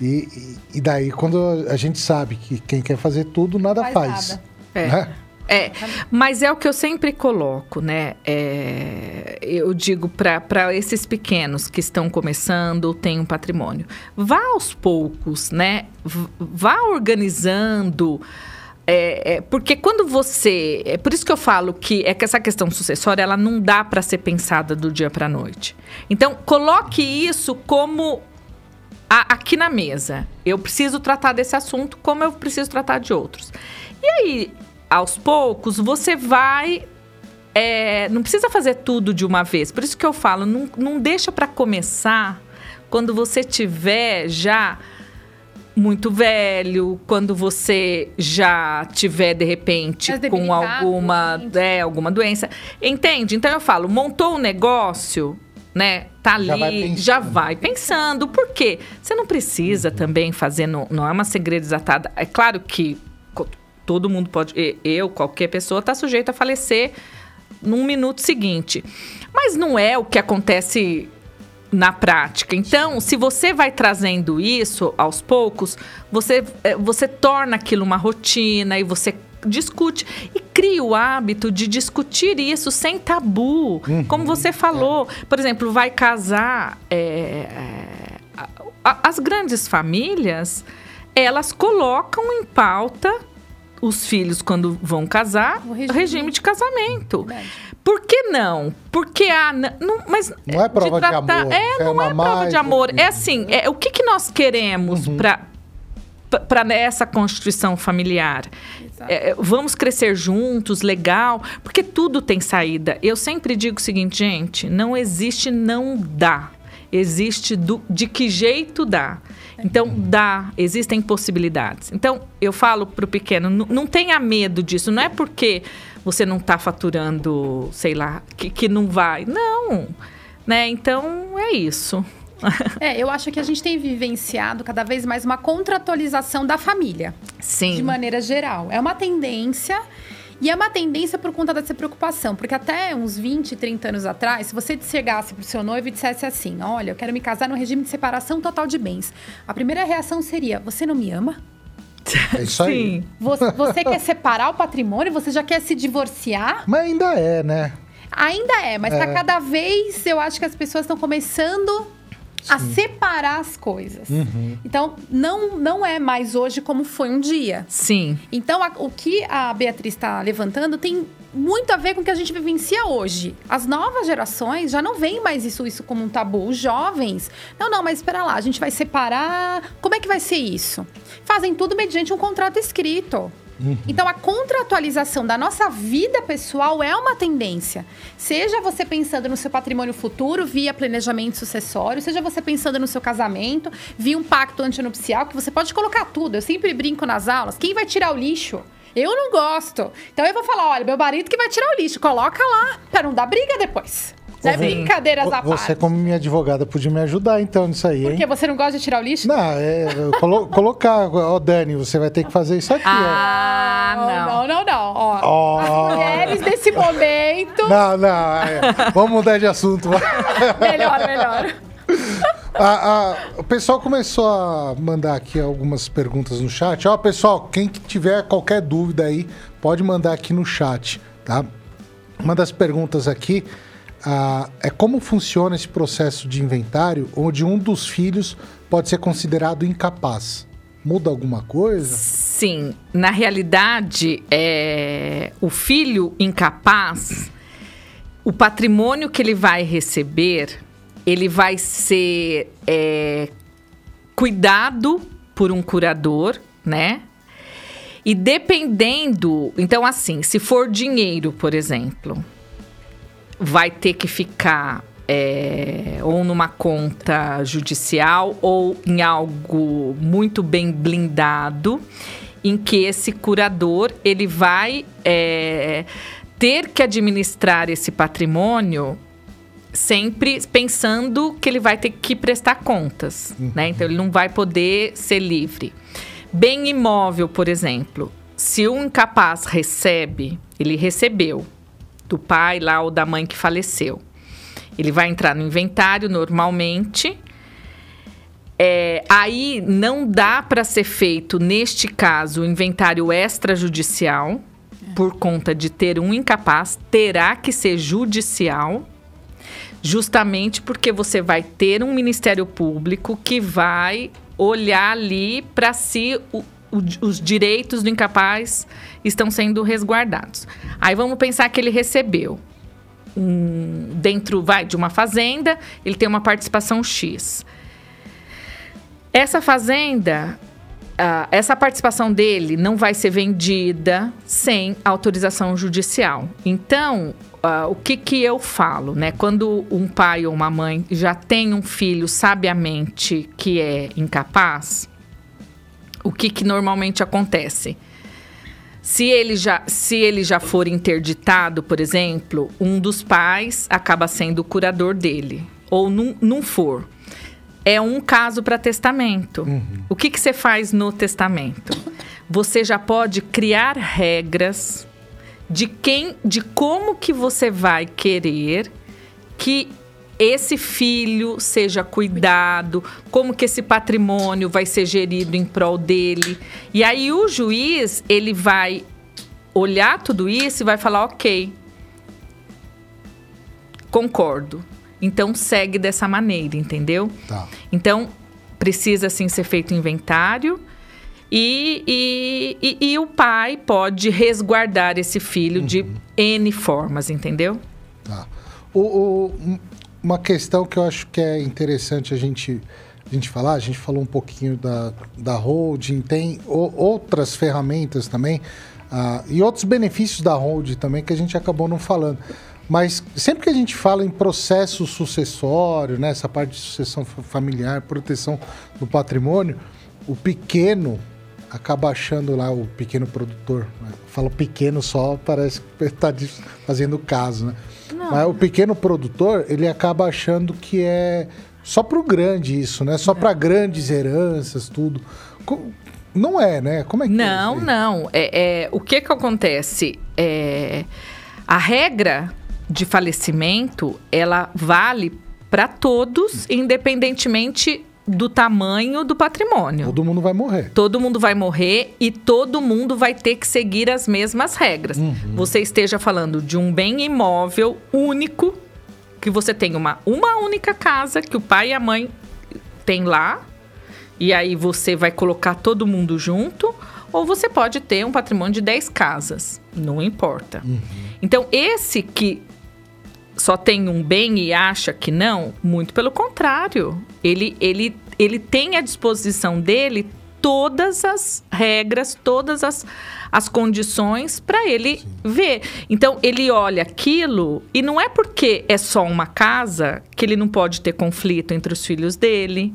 E, e daí, quando a gente sabe que quem quer fazer tudo, nada faz. faz nada. É. Né? É, mas é o que eu sempre coloco, né? É, eu digo para esses pequenos que estão começando, têm um patrimônio. Vá aos poucos, né? Vá organizando. É, é, porque quando você. É por isso que eu falo que é que essa questão sucessória ela não dá para ser pensada do dia para noite. Então, coloque isso como a, aqui na mesa, eu preciso tratar desse assunto como eu preciso tratar de outros. E aí, aos poucos, você vai. É, não precisa fazer tudo de uma vez. Por isso que eu falo, não, não deixa para começar quando você tiver já muito velho, quando você já tiver de repente com alguma, é, alguma doença. Entende? Então eu falo, montou um negócio, né? Tá ali, já vai, já vai pensando. Por quê? Você não precisa uhum. também fazer, não, não é uma segredo desatada. É claro que todo mundo pode, eu, qualquer pessoa, está sujeito a falecer num minuto seguinte. Mas não é o que acontece na prática. Então, se você vai trazendo isso aos poucos, você, é, você torna aquilo uma rotina e você discute e cria o hábito de discutir isso sem tabu. Uhum. Como você falou, por exemplo, vai casar. É, é, as grandes famílias elas colocam em pauta os filhos quando vão casar o regime, regime de casamento. Verdade. Por que não? Porque há. Não, mas não é prova de, tratar, de amor. É, não é prova de amor. É assim, é, o que, que nós queremos uhum. para para essa constituição familiar. É, vamos crescer juntos, legal, porque tudo tem saída. Eu sempre digo o seguinte, gente, não existe não dá. Existe do, de que jeito dá. Então, dá, existem possibilidades. Então, eu falo para o pequeno, não tenha medo disso. Não é porque você não está faturando, sei lá, que, que não vai. Não. Né? Então, é isso. É, eu acho que a gente tem vivenciado cada vez mais uma contratualização da família. Sim. De maneira geral. É uma tendência. E é uma tendência por conta dessa preocupação, porque até uns 20, 30 anos atrás, se você chegasse pro seu noivo e dissesse assim: Olha, eu quero me casar no regime de separação total de bens, a primeira reação seria: Você não me ama? É isso aí. Você, você quer separar o patrimônio? Você já quer se divorciar? Mas ainda é, né? Ainda é, mas é. tá cada vez eu acho que as pessoas estão começando a separar as coisas. Uhum. Então, não, não é mais hoje como foi um dia. Sim. Então, a, o que a Beatriz está levantando tem muito a ver com o que a gente vivencia hoje. As novas gerações já não veem mais isso, isso como um tabu. Os jovens, não, não, mas espera lá, a gente vai separar. Como é que vai ser isso? Fazem tudo mediante um contrato escrito. Uhum. Então, a contratualização da nossa vida pessoal é uma tendência. Seja você pensando no seu patrimônio futuro via planejamento sucessório, seja você pensando no seu casamento via um pacto antinupcial, que você pode colocar tudo. Eu sempre brinco nas aulas: quem vai tirar o lixo? Eu não gosto. Então eu vou falar: olha, meu marido que vai tirar o lixo, coloca lá, para não dar briga depois. É brincadeiras à parte. Você, como minha advogada, podia me ajudar então nisso aí, hein? Porque você não gosta de tirar o lixo? Não, é. Colo colocar, ó, Dani, você vai ter que fazer isso aqui, ah, ó. não. Não, não, não. Ó, oh. As mulheres desse momento. Não, não. É. Vamos mudar de assunto. melhor, melhor. A, a, o pessoal começou a mandar aqui algumas perguntas no chat. Ó, pessoal, quem tiver qualquer dúvida aí, pode mandar aqui no chat, tá? Uma das perguntas aqui ah, é como funciona esse processo de inventário onde um dos filhos pode ser considerado incapaz. Muda alguma coisa? Sim. Na realidade, é, o filho incapaz, o patrimônio que ele vai receber, ele vai ser é, cuidado por um curador, né? E dependendo. Então, assim, se for dinheiro, por exemplo, vai ter que ficar é, ou numa conta judicial ou em algo muito bem blindado, em que esse curador ele vai é, ter que administrar esse patrimônio sempre pensando que ele vai ter que prestar contas, uhum. né? Então ele não vai poder ser livre. Bem imóvel, por exemplo, se um incapaz recebe, ele recebeu do pai lá ou da mãe que faleceu. Ele vai entrar no inventário normalmente. É, aí não dá para ser feito, neste caso, o inventário extrajudicial, por conta de ter um incapaz, terá que ser judicial, justamente porque você vai ter um Ministério Público que vai olhar ali para si o, o, os direitos do incapaz estão sendo resguardados. Aí vamos pensar que ele recebeu um, dentro vai de uma fazenda, ele tem uma participação X. Essa fazenda, uh, essa participação dele não vai ser vendida sem autorização judicial. Então, uh, o que, que eu falo, né? Quando um pai ou uma mãe já tem um filho sabiamente que é incapaz, o que, que normalmente acontece? Se ele, já, se ele já for interditado, por exemplo, um dos pais acaba sendo o curador dele. ou não, não for, é um caso para testamento. Uhum. O que, que você faz no testamento? Você já pode criar regras de quem, de como que você vai querer que esse filho seja cuidado, como que esse patrimônio vai ser gerido em prol dele. E aí o juiz, ele vai olhar tudo isso e vai falar, ok, concordo. Então segue dessa maneira, entendeu? Tá. Então precisa sim ser feito inventário. E, e, e, e, o pai pode resguardar esse filho uhum. de N formas, entendeu? Tá. O, o, uma questão que eu acho que é interessante a gente, a gente falar, a gente falou um pouquinho da, da holding, tem o, outras ferramentas também, uh, e outros benefícios da holding também que a gente acabou não falando. Mas sempre que a gente fala em processo sucessório, né, essa parte de sucessão familiar, proteção do patrimônio, o pequeno acaba achando lá o pequeno produtor. Né? Fala pequeno só, parece que está fazendo caso, né? Não. Mas o pequeno produtor, ele acaba achando que é só para o grande isso, né? Só é. para grandes heranças, tudo. Não é, né? Como é que Não, é não. É, é, o que que acontece? É, a regra de falecimento, ela vale para todos, independentemente do tamanho do patrimônio. Todo mundo vai morrer. Todo mundo vai morrer e todo mundo vai ter que seguir as mesmas regras. Uhum. Você esteja falando de um bem imóvel único, que você tem uma, uma única casa, que o pai e a mãe têm lá, e aí você vai colocar todo mundo junto, ou você pode ter um patrimônio de 10 casas, não importa. Uhum. Então, esse que só tem um bem e acha que não, muito pelo contrário. Ele, ele, ele tem à disposição dele todas as regras, todas as, as condições para ele Sim. ver. Então, ele olha aquilo e não é porque é só uma casa que ele não pode ter conflito entre os filhos dele,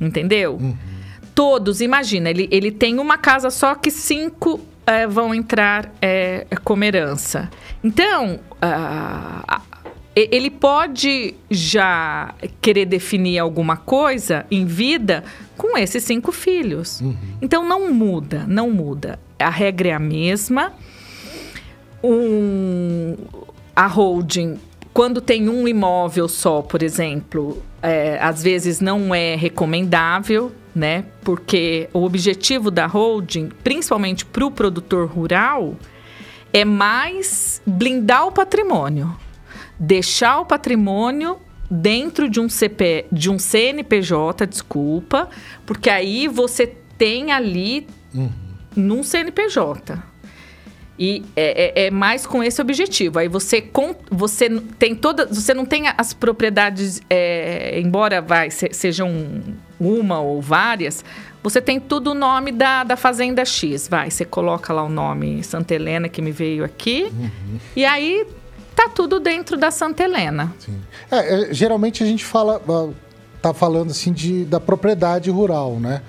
entendeu? Uhum. Todos, imagina, ele, ele tem uma casa só que cinco é, vão entrar é, como herança. Então, uh, ele pode já querer definir alguma coisa em vida com esses cinco filhos. Uhum. Então não muda, não muda. A regra é a mesma. Um, a holding, quando tem um imóvel só, por exemplo, é, às vezes não é recomendável, né? Porque o objetivo da holding, principalmente para o produtor rural, é mais blindar o patrimônio deixar o patrimônio dentro de um CP, de um CNPJ, desculpa, porque aí você tem ali uhum. num CNPJ. E é, é, é, mais com esse objetivo. Aí você, com, você tem toda. Você não tem as propriedades, é, embora vai, se, sejam uma ou várias, você tem tudo o nome da, da Fazenda X. Vai, você coloca lá o nome Santa Helena que me veio aqui. Uhum. E aí tá tudo dentro da Santa Helena. É, é, geralmente a gente fala, ah, tá falando assim de, da propriedade rural, né?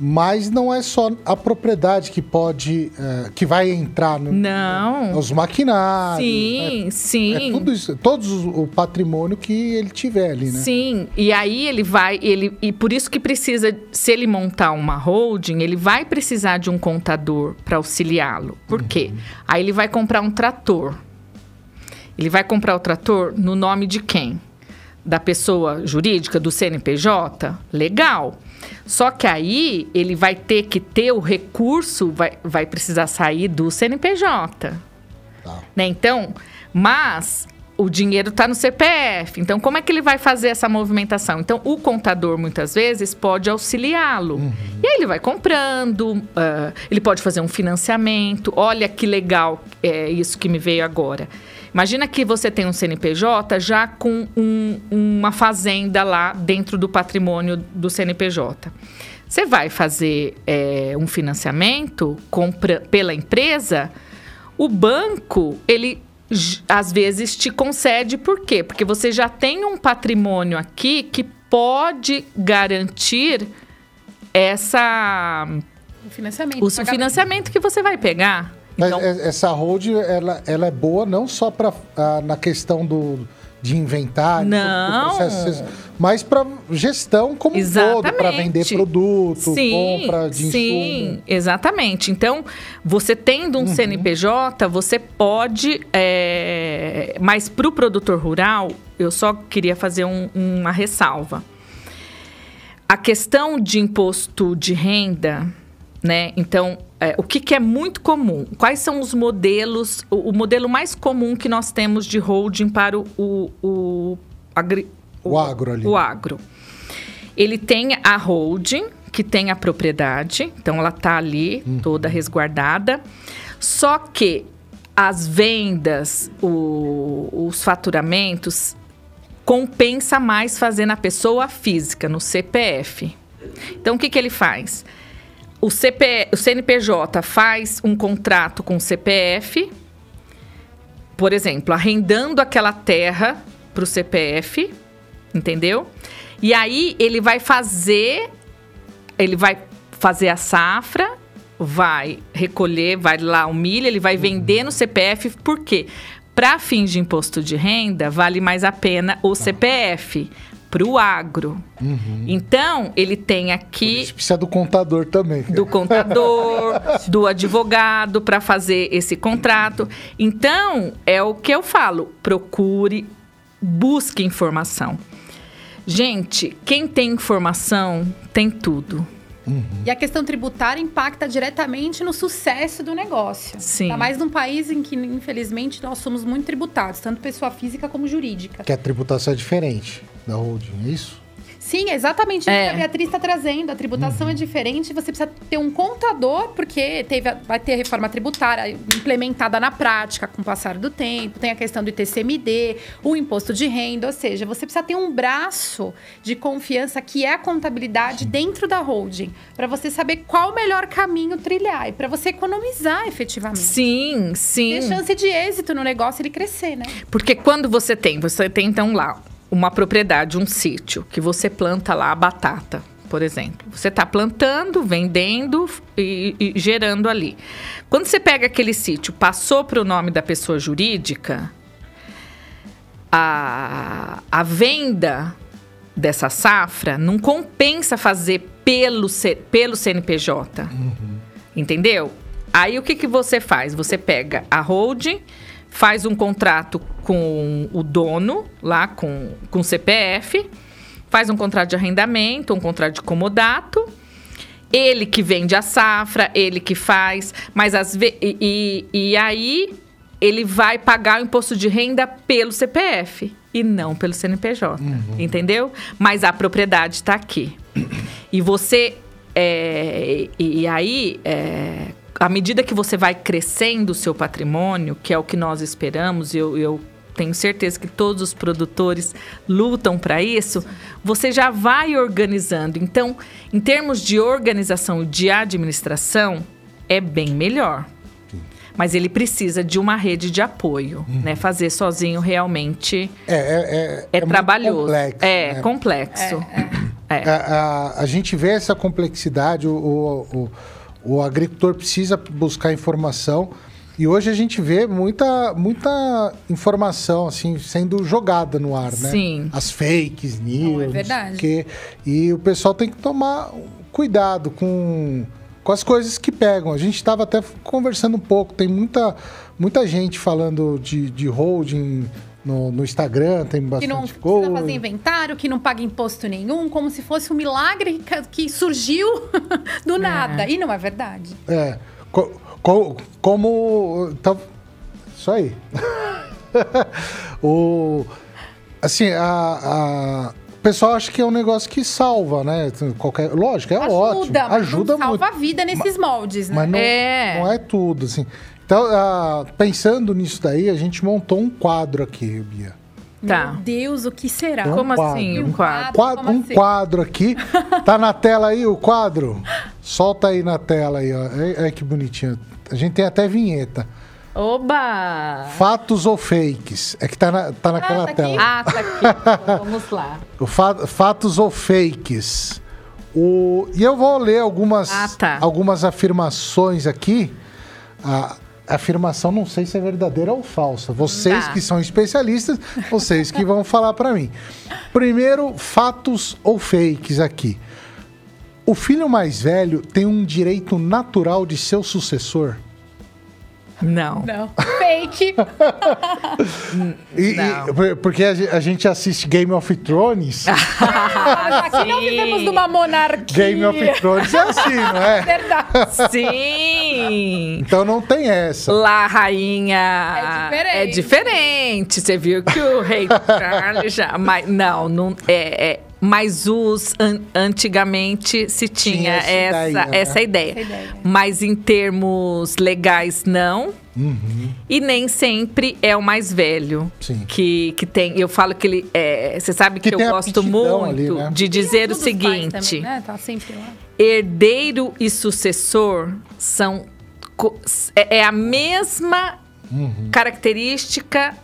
Mas não é só a propriedade que pode, é, que vai entrar no, não. os maquinários. Sim, é, sim. É tudo isso, todos o patrimônio que ele tiver ali, né? Sim, e aí ele vai, ele e por isso que precisa, se ele montar uma holding, ele vai precisar de um contador para auxiliá-lo. Por uhum. quê? Aí ele vai comprar um trator. Ele vai comprar o trator no nome de quem? Da pessoa jurídica, do CNPJ? Legal. Só que aí ele vai ter que ter o recurso, vai, vai precisar sair do CNPJ. Tá. Né? Então, mas o dinheiro está no CPF. Então, como é que ele vai fazer essa movimentação? Então, o contador, muitas vezes, pode auxiliá-lo. Uhum. E aí ele vai comprando, uh, ele pode fazer um financiamento. Olha que legal é isso que me veio agora. Imagina que você tem um CNPJ já com um, uma fazenda lá dentro do patrimônio do CNPJ. Você vai fazer é, um financiamento compra, pela empresa, o banco, ele às vezes te concede por quê? Porque você já tem um patrimônio aqui que pode garantir essa o financiamento, o financiamento que você vai pegar. Então, Mas essa hold, ela, ela é boa não só para ah, na questão do, de inventário, não. processo, mas para gestão como exatamente. um todo, para vender produto, sim, compra de sim, insumo. exatamente. Então, você tendo um uhum. CNPJ, você pode, é... mas para o produtor rural, eu só queria fazer um, uma ressalva. A questão de imposto de renda, né? Então, é, o que, que, é muito comum? Quais são os modelos, o, o, modelo mais comum que nós temos de holding para o, o, o, agri, o agro ali? O agro. Ele tem a holding, que tem a propriedade, então ela está ali uhum. toda resguardada. Só que as vendas, o, os faturamentos, compensa mais fazer na pessoa física, no CPF. Então, o que, que ele faz? O, CP, o CNPJ faz um contrato com o CPF, por exemplo, arrendando aquela terra para o CPF, entendeu? E aí ele vai fazer, ele vai fazer a safra, vai recolher, vai lá o milho, ele vai vender no CPF, por quê? Para fins de imposto de renda, vale mais a pena o CPF para o agro. Uhum. Então, ele tem aqui. precisa do contador também. Do contador, do advogado para fazer esse contrato. Então, é o que eu falo: procure, busque informação. Gente, quem tem informação tem tudo. Uhum. E a questão tributária impacta diretamente no sucesso do negócio. Sim. Ainda mais num país em que, infelizmente, nós somos muito tributados, tanto pessoa física como jurídica. Que a tributação é diferente da holding, é isso? Sim, é exatamente é. isso que a Beatriz está trazendo. A tributação é uhum. é diferente, você precisa ter um contador, porque teve a, vai ter a reforma tributária implementada na prática com o passar do tempo, tem a questão do ITCMD, o imposto de renda, ou seja, você precisa ter um braço de confiança que é a contabilidade dentro da holding, para você saber qual o melhor caminho trilhar e para você economizar efetivamente. Sim, sim. Ter chance de êxito no negócio ele crescer, né? Porque quando você tem, você tem então lá uma propriedade, um sítio, que você planta lá a batata, por exemplo. Você está plantando, vendendo e, e, gerando ali. Quando você pega aquele sítio, passou para o nome da pessoa jurídica, a, a venda dessa safra não compensa fazer pelo, pelo CNPJ. Uhum. Entendeu? Aí o que, que você faz? Você pega a holding faz um contrato com o dono, lá com, com o CPF, faz um contrato de arrendamento, um contrato de comodato. Ele que vende a safra, ele que faz, mas as e, e, e aí ele vai pagar o imposto de renda pelo CPF e não pelo CNPJ, uhum. entendeu? Mas a propriedade está aqui. E você é, e, aí é, à medida que você vai crescendo o seu patrimônio, que é o que nós esperamos, e eu, eu tenho certeza que todos os produtores lutam para isso, você já vai organizando. Então, em termos de organização de administração, é bem melhor. Mas ele precisa de uma rede de apoio, uhum. né? Fazer sozinho realmente é, é, é, é trabalhoso. Complexo, é né? complexo. É, é. A, a, a, gente vê essa complexidade, o, o, o o agricultor precisa buscar informação. E hoje a gente vê muita, muita informação assim sendo jogada no ar, né? Sim. As fakes news. Não, é verdade. Que, e o pessoal tem que tomar cuidado com, com as coisas que pegam. A gente estava até conversando um pouco. Tem muita, muita gente falando de, de holding no, no Instagram, tem bastante coisa. Que não precisa fazer inventário, que não paga imposto nenhum, como se fosse um milagre que surgiu do é. nada. E não é verdade. É. Co co como. Então, isso aí. o, assim, a, a, o pessoal acha que é um negócio que salva, né? Qualquer, lógico, é ajuda, ótimo. Mas ajuda não salva muito. a vida nesses moldes, né? Mas não é, não é tudo, assim. Então, uh, pensando nisso daí, a gente montou um quadro aqui, Bia. Tá. Meu Deus, o que será? Um como quadro. assim? Um quadro? quadro um assim? quadro aqui. Tá na tela aí o quadro? Solta aí na tela aí, ó. Olha que bonitinho. A gente tem até vinheta. Oba! Fatos ou fakes? É que tá, na, tá naquela ah, tá tela. Ah, tá aqui. Vamos lá. O fa fatos ou fakes? O... E eu vou ler algumas, ah, tá. algumas afirmações aqui. Ah, afirmação não sei se é verdadeira ou falsa. Vocês tá. que são especialistas, vocês que vão falar para mim. Primeiro, fatos ou fakes aqui. O filho mais velho tem um direito natural de ser o sucessor? Não. Não. Fake. e, não. E, porque a gente assiste Game of Thrones. Ah, aqui não vivemos numa monarquia. Game of Thrones é assim, não é? Verdade. Sim. Então não tem essa. Lá, rainha. É diferente. É diferente. Você viu que o rei Charles já. Mas não, não é, é mas os an antigamente se tinha, tinha essa, ideia, né? essa, ideia. essa, ideia. Mas em termos legais, não. Uhum. E nem sempre é o mais velho Sim. que, que tem. Eu falo que ele. É, você sabe que, que eu gosto muito ali, né? de dizer o seguinte: também, né? tá herdeiro e sucessor são. É, é a mesma uhum. característica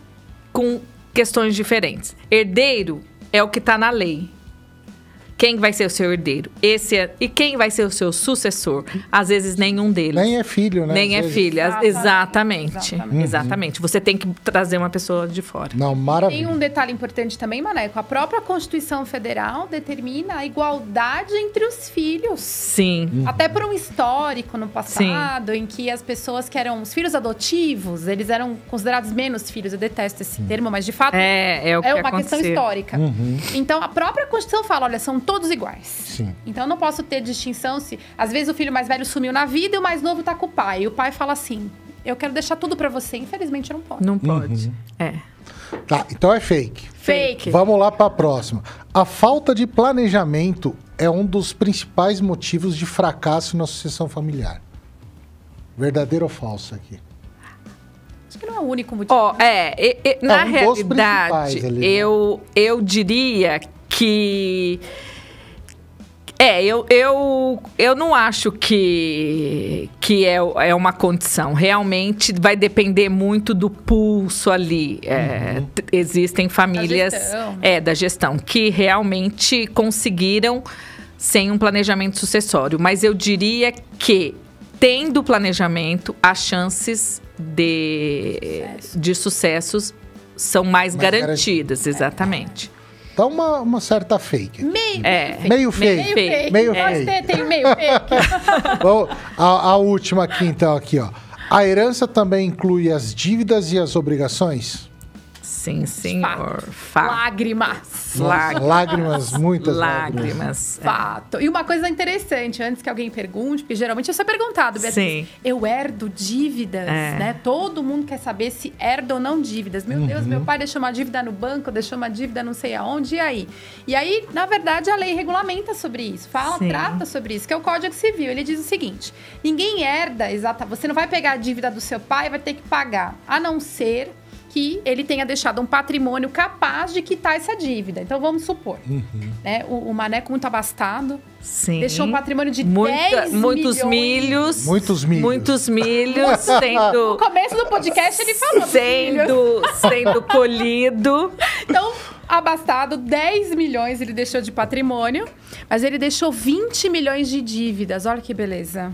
com questões diferentes. Herdeiro é o que está na lei. Quem vai ser o seu herdeiro? Esse é... E quem vai ser o seu sucessor? Às vezes nenhum deles. Nem é filho, né? Nem Às é vezes. filho. Exatamente. Exatamente. Uhum. Exatamente. Você tem que trazer uma pessoa de fora. Não, maravilha. Tem um detalhe importante também, Maneco. A própria Constituição Federal determina a igualdade entre os filhos. Sim. Uhum. Até por um histórico no passado, Sim. em que as pessoas que eram os filhos adotivos, eles eram considerados menos filhos. Eu detesto esse uhum. termo, mas de fato é, é, o é uma aconteceu. questão histórica. Uhum. Então, a própria Constituição fala, olha, são todos iguais. Sim. Então eu não posso ter distinção se às vezes o filho mais velho sumiu na vida e o mais novo tá com o pai. E o pai fala assim: "Eu quero deixar tudo para você". Infelizmente eu não posso. Não pode. Uhum. É. Tá, então é fake. Fake. Vamos lá para a próxima. A falta de planejamento é um dos principais motivos de fracasso na sucessão familiar. Verdadeiro ou falso aqui? Acho que não é o único motivo. Oh, é, é, é, na um realidade, ali, né? eu, eu diria que é, eu, eu, eu não acho que, que é, é uma condição. Realmente vai depender muito do pulso ali. É, uhum. Existem famílias. Da gestão. É, da gestão, que realmente conseguiram sem um planejamento sucessório. Mas eu diria que, tendo planejamento, as chances de, Sucesso. de sucessos são mais, mais garantidas, garantidas. exatamente. Tá uma, uma certa fake. Meio, é. fake. meio fake. Meio fake. Meio fake. Você tem meio fake. Bom, a, a última aqui, então, aqui, ó. A herança também inclui as dívidas e as obrigações? Sim, senhor. Fato. Lágrimas. Lágrimas. lágrimas, muitas lágrimas. lágrimas. É. Fato. E uma coisa interessante, antes que alguém pergunte, porque geralmente isso é perguntado, Beatriz. Sim. Eu herdo dívidas, é. né? Todo mundo quer saber se herdo ou não dívidas. Meu uhum. Deus, meu pai deixou uma dívida no banco, deixou uma dívida não sei aonde, e aí? E aí, na verdade, a lei regulamenta sobre isso. Fala, Sim. trata sobre isso, que é o Código Civil. Ele diz o seguinte: ninguém herda, exata. Você não vai pegar a dívida do seu pai e vai ter que pagar. A não ser que ele tenha deixado um patrimônio capaz de quitar essa dívida. Então vamos supor, uhum. né? O, o, Maneco muito abastado Sim. deixou um patrimônio de Muita, 10 muitos milhões. milhos, muitos milhos, muitos milhos sendo no começo do podcast ele falou sendo sendo colhido. Então abastado, 10 milhões ele deixou de patrimônio, mas ele deixou 20 milhões de dívidas. Olha que beleza.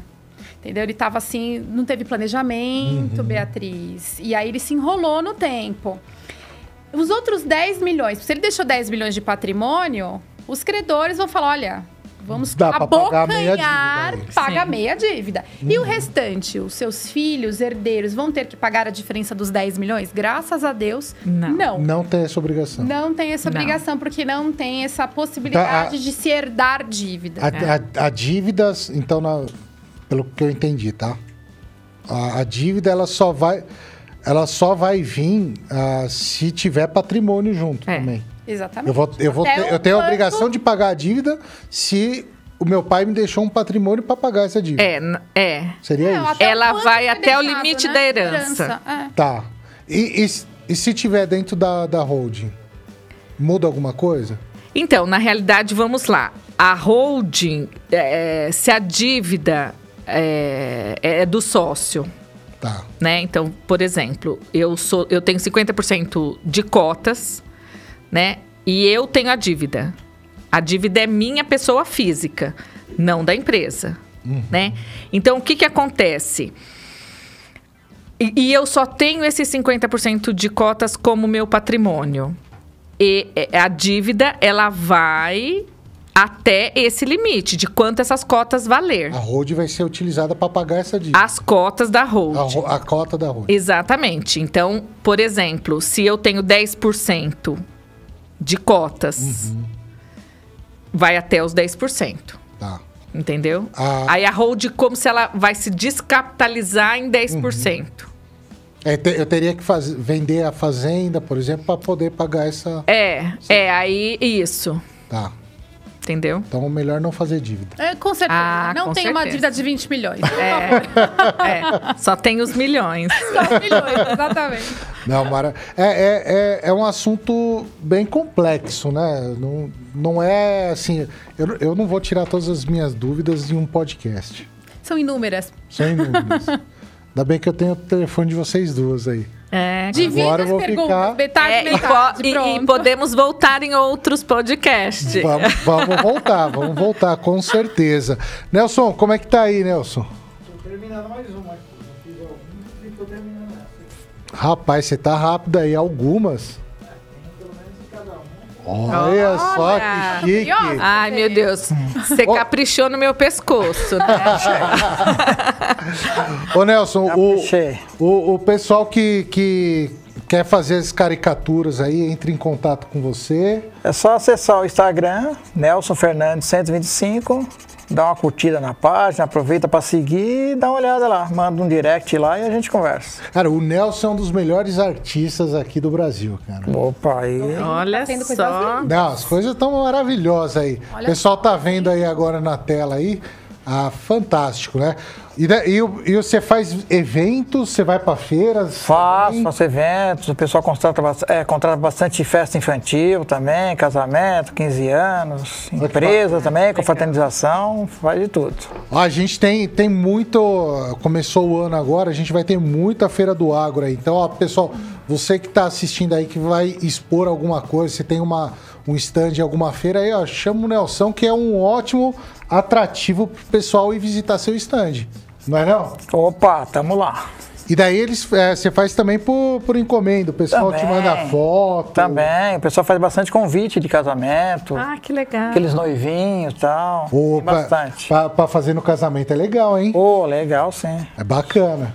Entendeu? Ele estava assim, não teve planejamento, uhum. Beatriz. E aí ele se enrolou no tempo. Os outros 10 milhões, se ele deixou 10 milhões de patrimônio, os credores vão falar: olha, vamos Dá abocanhar, meia dívida, paga Sim. meia dívida. Uhum. E o restante, os seus filhos, herdeiros, vão ter que pagar a diferença dos 10 milhões? Graças a Deus, não. Não, não tem essa obrigação. Não tem essa obrigação, não. porque não tem essa possibilidade então, a, de se herdar dívida. A, é. a, a dívidas, então, na, pelo que eu entendi, tá? A, a dívida ela só vai ela só vai vir uh, se tiver patrimônio junto é, também. Exatamente. Eu, vou, eu, vou ter, eu tenho a obrigação de pagar a dívida se o meu pai me deixou um patrimônio para pagar essa dívida. É, é. Seria é, isso? Ela vai até deixado, o limite né? da herança. herança. É. Tá. E, e, e, se tiver dentro da, da holding? Muda alguma coisa? Então, na realidade, vamos lá. A holding, é, se a dívida é, é do sócio. Tá. Né? Então, por exemplo, eu sou eu tenho 50% de cotas, né? E eu tenho a dívida. A dívida é minha pessoa física, não da empresa, uhum. né? Então, o que que acontece? E, e eu só tenho esses 50% de cotas como meu patrimônio. E a dívida, ela vai até esse limite de quanto essas cotas valer. A hold vai ser utilizada para pagar essa dívida. As cotas da hold. A, a cota da hold. Exatamente. Então, por exemplo, se eu tenho 10% de cotas, uhum. vai até os 10%. Tá. Entendeu? Ah. Aí a hold, como se ela vai se descapitalizar em 10%. Uhum. É, eu teria que vender a fazenda, por exemplo, para poder pagar essa. É, é, aí isso. Tá. Entendeu? Então, melhor não fazer dívida. É, com certeza. Ah, não com tem certeza. uma dívida de 20 milhões. É, é, só tem os milhões. Só os milhões, exatamente. Não, Mara, é, é, é, é, um assunto bem complexo, né? Não, não é assim. Eu, eu não vou tirar todas as minhas dúvidas em um podcast. São inúmeras. São inúmeras. Ainda bem que eu tenho o telefone de vocês duas aí. É. Divide Agora as vou ficar... metade, é, metade, e, e, podemos voltar em outros podcasts. Vamos, vamos voltar, vamos voltar, com certeza. Nelson, como é que tá aí, Nelson? Tô terminando mais uma aqui. fiz algumas e tô terminando essa. Rapaz, você tá rápido aí, algumas. Olha, Olha só que chique. Ai, meu Deus. Você caprichou no meu pescoço, né? Ô, Nelson, o, o, o, pessoal que, que quer fazer as caricaturas aí, entre em contato com você. É só acessar o Instagram, Nelson Fernandes 125 dá uma curtida na página, aproveita para seguir e dá uma olhada lá. Manda um direct lá e a gente conversa. Cara, o Nelson é um dos melhores artistas aqui do Brasil, cara. Opa, aí. Olha tá só. Não, as coisas estão maravilhosas aí. Olha o pessoal tá vendo aí agora na tela aí. Ah, fantástico, né? E, e, e, você faz eventos, você vai para feiras? Faço, faço eventos, o pessoal contrata, é, contrata bastante festa infantil também, casamento, 15 anos, empresa também, com fraternização, faz de tudo. a gente tem, tem muito, começou o ano agora, a gente vai ter muita feira do agro aí. Então, ó, pessoal, você que está assistindo aí, que vai expor alguma coisa, você tem uma, um stand em alguma feira aí, ó, chama o Nelson, que é um ótimo atrativo para o pessoal ir visitar seu stand. Não é não? Opa, tamo lá. E daí eles, é, você faz também por, por encomenda, o pessoal também, te manda foto. Também, o pessoal faz bastante convite de casamento. Ah, que legal. Aqueles noivinhos e tal. Opa, bastante. Pra, pra, fazer no casamento é legal, hein? Ô, oh, legal sim. É bacana.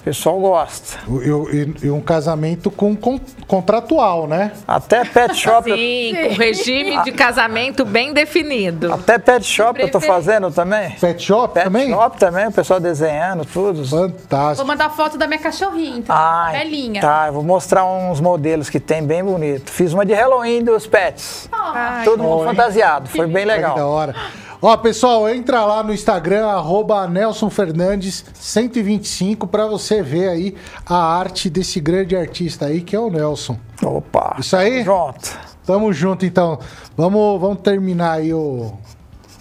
O pessoal gosta. E, e um casamento com, com, contratual, né? Até pet shop. Sim, com regime de casamento bem definido. Até pet shop eu tô fazendo também. Pet shop pet também? Pet shop também, o pessoal desenhando tudo. Fantástico. Vou mandar foto da minha cachorrinha, então. Ai, velhinha. Tá, eu vou mostrar uns modelos que tem bem bonito. Fiz uma de Halloween dos pets. Ai, Todo mundo fantasiado, foi bem legal. Que da hora. Ó, pessoal, entra lá no Instagram, arroba Nelson Fernandes 125, para você ver aí a arte desse grande artista aí, que é o Nelson. Opa! Isso aí? Pronto. Tamo junto, então. Vamos, vamos terminar aí o,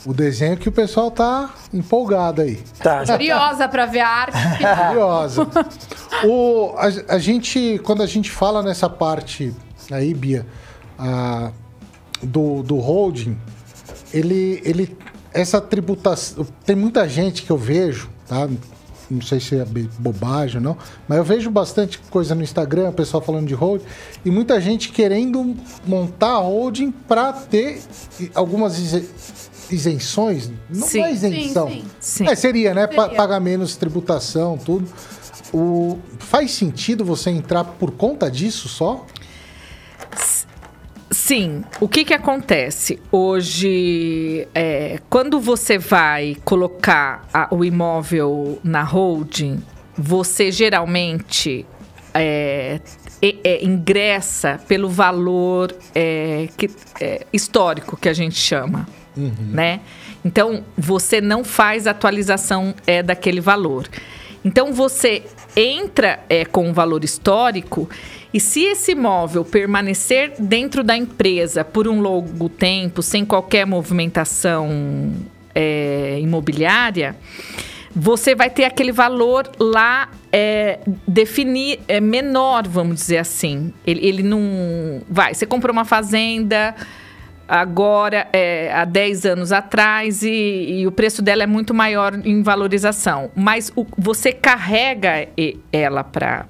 o desenho que o pessoal tá empolgado aí. Tá. Curiosa para ver a arte. Curiosa. o, a, a, gente, quando a gente fala nessa parte aí, Bia, a, do, do holding, ele, ele essa tributação. Tem muita gente que eu vejo, tá? Não sei se é bobagem ou não, mas eu vejo bastante coisa no Instagram, o pessoal falando de holding, e muita gente querendo montar holding para ter algumas isenções. Não sim, é isenção. Sim, sim. É, seria, né? Seria. Pagar menos tributação, tudo. O, faz sentido você entrar por conta disso só? Sim. O que, que acontece? Hoje, é, quando você vai colocar a, o imóvel na holding, você geralmente é, é, ingressa pelo valor é, que, é, histórico que a gente chama, uhum. né? Então, você não faz atualização é, daquele valor. Então, você entra é, com um valor histórico e se esse imóvel permanecer dentro da empresa por um longo tempo, sem qualquer movimentação é, imobiliária, você vai ter aquele valor lá é, definir é, menor, vamos dizer assim. Ele, ele não vai. Você comprou uma fazenda agora é, há 10 anos atrás e, e, o preço dela é muito maior em valorização. Mas o, você carrega ela para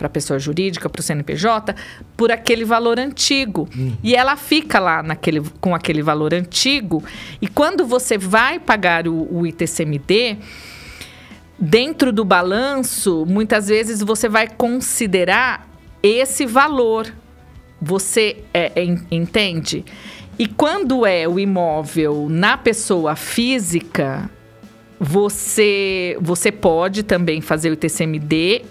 a pessoa jurídica, para o CNPJ, por aquele valor antigo. Uhum. E ela fica lá naquele, com aquele valor antigo. E quando você vai pagar o, o ITCMD, dentro do balanço, muitas vezes você vai considerar esse valor. Você é, é, entende? E quando é o imóvel na pessoa física, você, você pode também fazer o ITCMD,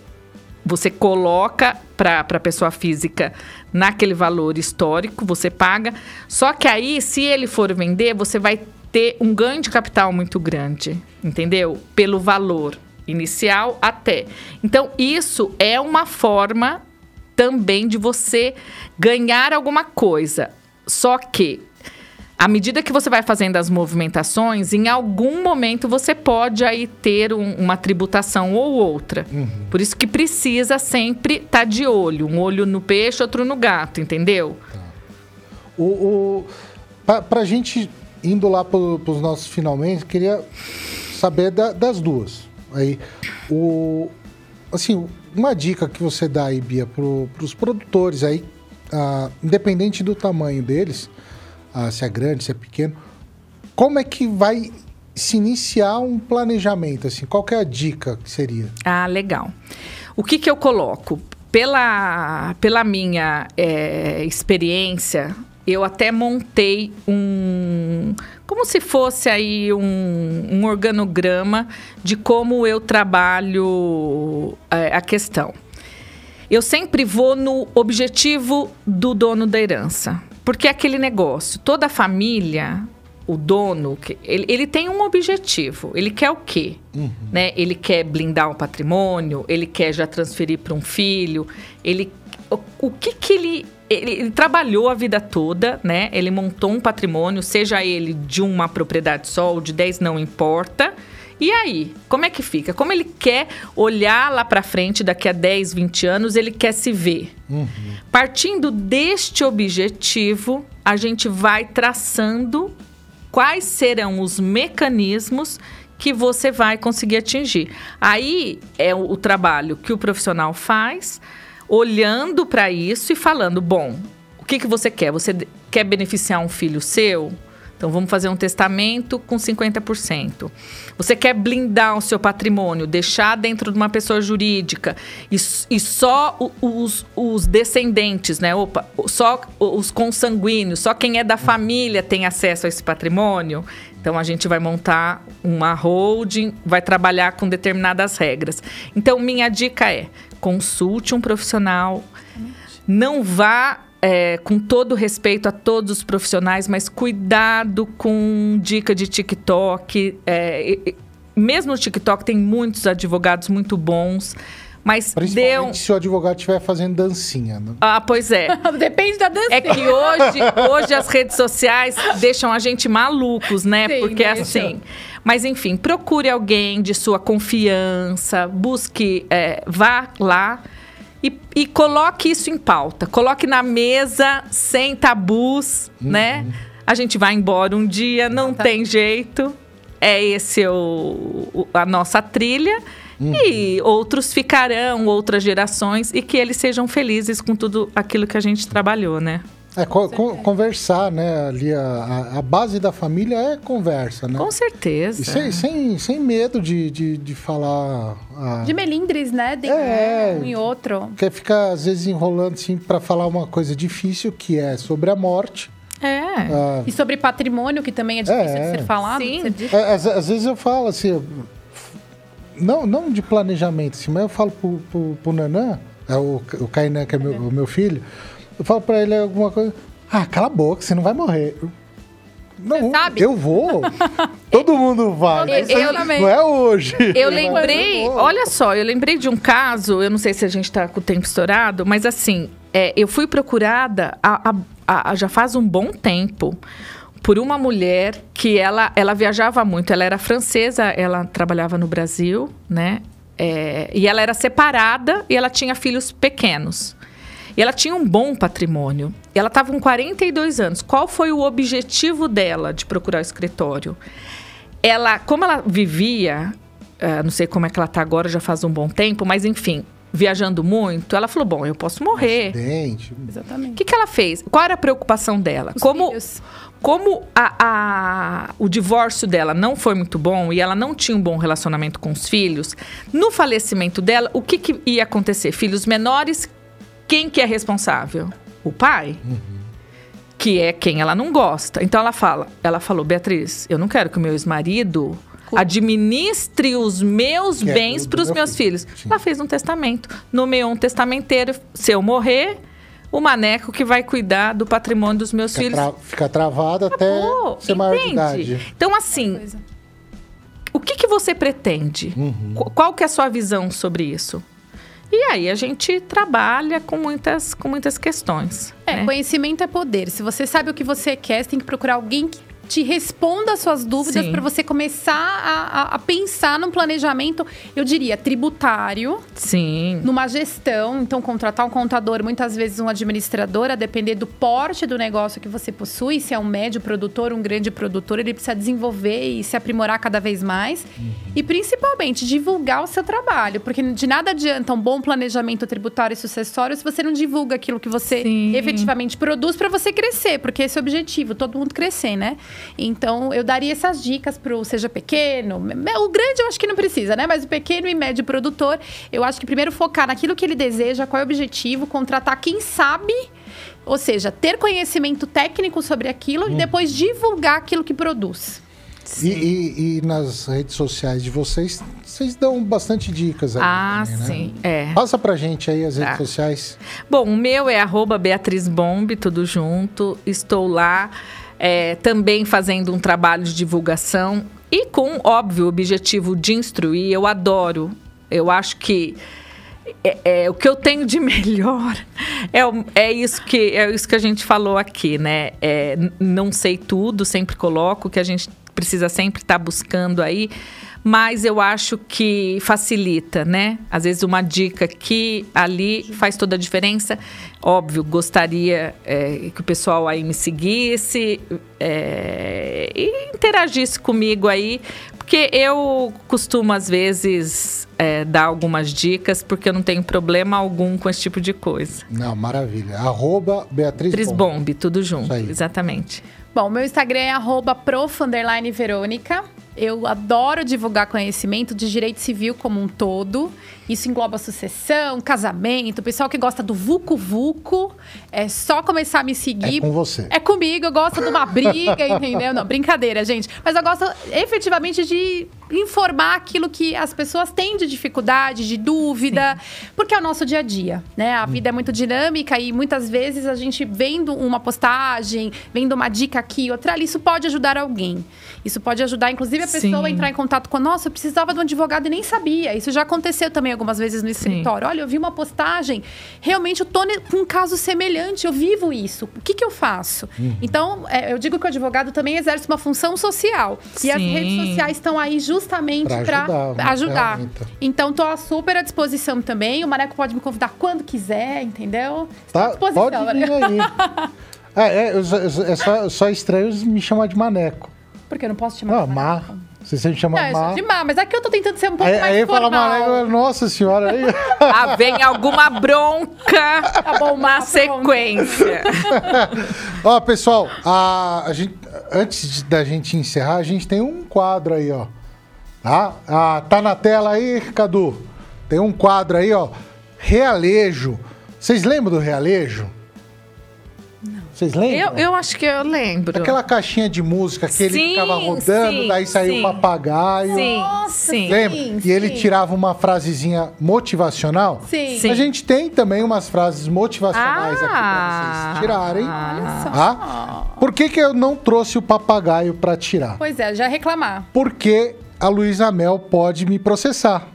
você coloca para a pessoa física naquele valor histórico, você paga. Só que aí, se ele for vender, você vai ter um ganho de capital muito grande, entendeu? Pelo valor inicial até. Então, isso é uma forma também de você ganhar alguma coisa. Só que à medida que você vai fazendo as movimentações, em algum momento você pode aí ter um, uma tributação ou outra. Uhum. Por isso que precisa sempre estar tá de olho. Um olho no peixe, outro no gato, entendeu? Tá. O, o, pra, gente, indo lá para os nossos finalmente, queria saber da, das duas. Aí, o, assim, uma dica que você dá aí, Bia, para os produtores aí, ah, independente do tamanho deles, ah, se é grande, se é pequeno, como é que vai se iniciar um planejamento? Assim, qual é a dica que seria? Ah, legal. O que, que eu coloco? Pela, pela minha é, experiência, eu até montei um. Como se fosse aí um, um organograma de como eu trabalho é, a questão. Eu sempre vou no objetivo do dono da herança. Porque é aquele negócio, toda a família, o dono, ele, ele tem um objetivo. Ele quer o quê? Uhum. Né? Ele quer blindar o patrimônio, ele quer já transferir para um filho, ele. O, o que que ele ele, ele, trabalhou a vida toda, né? Ele montou um patrimônio, seja ele de uma propriedade só ou de 10, não importa. E aí, como é que fica? Como ele quer olhar lá para frente daqui a 10, 20 anos, ele quer se ver. Uhum. Partindo deste objetivo, a gente vai traçando quais serão os mecanismos que você vai conseguir atingir. Aí é o, o trabalho que o profissional faz, olhando para isso e falando: bom, o que, que você quer? Você quer beneficiar um filho seu? Então vamos fazer um testamento com 50%. Você quer blindar o seu patrimônio, deixar dentro de uma pessoa jurídica e, e só os, os, descendentes, né? Opa, só os consanguíneos, só quem é da família tem acesso a esse patrimônio. Então a gente vai montar uma holding, vai trabalhar com determinadas regras. Então minha dica é: consulte um profissional, não vá é, com todo respeito a todos os profissionais, mas cuidado com dica de TikTok. É, mesmo no TikTok tem muitos advogados muito bons. Mas Principalmente deu... se o advogado estiver fazendo dancinha. Né? Ah, pois é. Depende da dancinha. É que hoje, hoje as redes sociais deixam a gente malucos, né? Sim, Porque deixam. assim. Mas enfim, procure alguém de sua confiança, busque, é, vá lá e, e, coloque isso em pauta. Coloque na mesa, sem tabus, uhum. né? A gente vai embora um dia, não tá. tem jeito. É esse o, o, a nossa trilha. Uhum. E outros ficarão, outras gerações, e que eles sejam felizes com tudo aquilo que a gente trabalhou, né? É, co conversar, né? Ali a, a, base da família é conversa, né? Com certeza. E sem, sem, sem medo de, de, de falar. A... De melindres, né? De é, um e outro. Quer ficar, às vezes, enrolando assim para falar uma coisa difícil, que é sobre a morte. É. Ah, e sobre patrimônio, que também é difícil é, de ser falado. Sim. É, às, às, vezes eu falo assim. Não, não de planejamento, assim, mas eu falo pro, pro, pro Nanã, é o, o Kainan, que é meu, o meu filho. Eu falo pra ele alguma coisa. Ah, cala a boca, você não vai morrer. Não, eu vou. Todo mundo vai. Eu, eu, não é hoje. Eu lembrei, olha só, eu lembrei de um caso, eu não sei se a gente está com o tempo estourado, mas assim, é, eu fui procurada a, a, a, já faz um bom tempo por uma mulher que ela, ela viajava muito. Ela era francesa, ela trabalhava no Brasil, né? É, e ela era separada e ela tinha filhos pequenos. E ela tinha um bom patrimônio. Ela estava com 42 anos. Qual foi o objetivo dela de procurar o escritório? Ela, como ela vivia, uh, não sei como é que ela está agora, já faz um bom tempo, mas enfim, viajando muito, ela falou: bom, eu posso morrer. Acidente. Exatamente. O que, que ela fez? Qual era a preocupação dela? Os como filhos. como a, a- o divórcio dela não foi muito bom e ela não tinha um bom relacionamento com os filhos, no falecimento dela, o que, que ia acontecer? Filhos menores, quem que é responsável? O pai. Que é quem ela não gosta. Então ela fala, ela falou, Beatriz, eu não quero que o meu ex-marido administre os meus Que é bens tudo para os meu meus filho. filhos. Sim. Ela fez um testamento, nomeou um testamenteiro. Se eu morrer, o maneco que vai cuidar do patrimônio dos meus Fica, filhos. tra- fica travado até Pô, ser maior de idade. Então, assim, o que, que você pretende? Uhum. Qu- Qual que é a sua visão sobre isso? E aí a gente trabalha com muitas, com muitas questões. É, né? conhecimento é poder. Se você sabe o que você quer, você tem que procurar alguém que te responda as suas dúvidas para você começar a, a- a pensar num planejamento, eu diria, tributário, Sim. numa gestão. Então, contratar um contador, muitas vezes um administrador, a depender do porte do negócio que você possui, se é um médio produtor, um grande produtor, ele precisa desenvolver e se aprimorar cada vez mais. E principalmente divulgar o seu trabalho, porque de nada adianta um bom planejamento tributário e sucessório se você não divulga aquilo que você Sim. efetivamente produz para você crescer, porque esse é o objetivo, todo mundo crescer, né? Então, eu daria essas dicas para o seja pequeno, o grande eu acho que não precisa, né? Mas o pequeno e médio produtor, eu acho que primeiro focar naquilo que ele deseja, qual é o objetivo, contratar quem sabe, ou seja, ter conhecimento técnico sobre aquilo Hum. e depois divulgar aquilo que produz. E, e- e nas redes sociais de vocês, vocês dão bastante dicas aí. Ah, também, né? sim. É. Passa pra gente aí as redes Tá. sociais. Bom, o meu é arroba Beatriz Bombe, tudo junto. Estou lá é, também fazendo um trabalho de divulgação e com, óbvio, o objetivo de instruir. Eu adoro. Eu acho que é, é, o que eu tenho de melhor é, é isso que é isso que a gente falou aqui, né? É, não sei tudo, sempre coloco que a gente precisa sempre estar buscando aí, mas eu acho que facilita, né? Às vezes uma dica aqui, ali faz toda a diferença. Óbvio, gostaria é, que o pessoal aí me seguisse é, e interagisse comigo aí, porque eu costumo, às vezes, é, dar algumas dicas, porque eu não tenho problema algum com esse tipo de coisa. Não, maravilha. Arroba Beatriz Tris Bom. Bombe, tudo junto. Exatamente. Bom, meu Instagram é arroba prof. Eu adoro divulgar conhecimento de direito civil como um todo. Isso engloba sucessão, casamento, pessoal que gosta do Vucu Vucu. É só começar a me seguir. É com você. É comigo, eu gosto de uma briga, entendeu? Não, brincadeira, gente. Mas eu gosto efetivamente de informar aquilo que as pessoas têm de dificuldade, de dúvida, porque é o nosso dia a dia, né? A vida é muito dinâmica e muitas vezes a gente vendo uma postagem, vendo uma dica aqui, outra ali, isso pode ajudar alguém. Isso pode ajudar, inclusive, a pessoa a Sim. entrar em contato com, nossa, eu precisava de um advogado e nem sabia. Isso já aconteceu também algumas vezes no escritório. Olha, eu vi uma postagem, realmente eu tô com um caso semelhante, eu vivo isso. O que, que eu faço? Então, é, eu digo que o advogado também exerce uma função social. E as Sim. redes sociais estão aí justamente Pra para ajudar, ajudar. Então, tô super à disposição também. O Maneco pode me convidar quando quiser, entendeu? Estou à Tá? disposição, Pode Maneco. vir aí. É, é, eu só- é só, só estranho me chamar de maneco. Porque eu não posso te chamar Não, de má. Maneco. Você sempre chama Não, eu má. de má, mas aqui eu tô tentando ser um pouco Aí, mais aí fala formal. maneco, eu, nossa senhora. Aí... Ah, vem alguma bronca Tá bom, na pronto. sequência. ó, pessoal, a, a gente, antes da gente encerrar, a gente tem um quadro aí, ó. Tá? Ah, tá na tela aí, Cadu? Tem um quadro aí, ó. Realejo. Vocês lembram do realejo? Não. Vocês lembram? Eu, eu acho que eu lembro. Aquela caixinha de música que ele Sim, ficava rodando, sim, daí saiu o papagaio. Sim, Nossa, sim. Lembra? Sim, e ele tirava uma frasezinha motivacional. Sim. Sim. A gente tem também umas frases motivacionais aqui pra Ah, vocês tirarem. olha só. Tá? Por que, que eu não trouxe o papagaio pra tirar? Pois é, já reclamar. Porque a Luísa Mel pode me processar.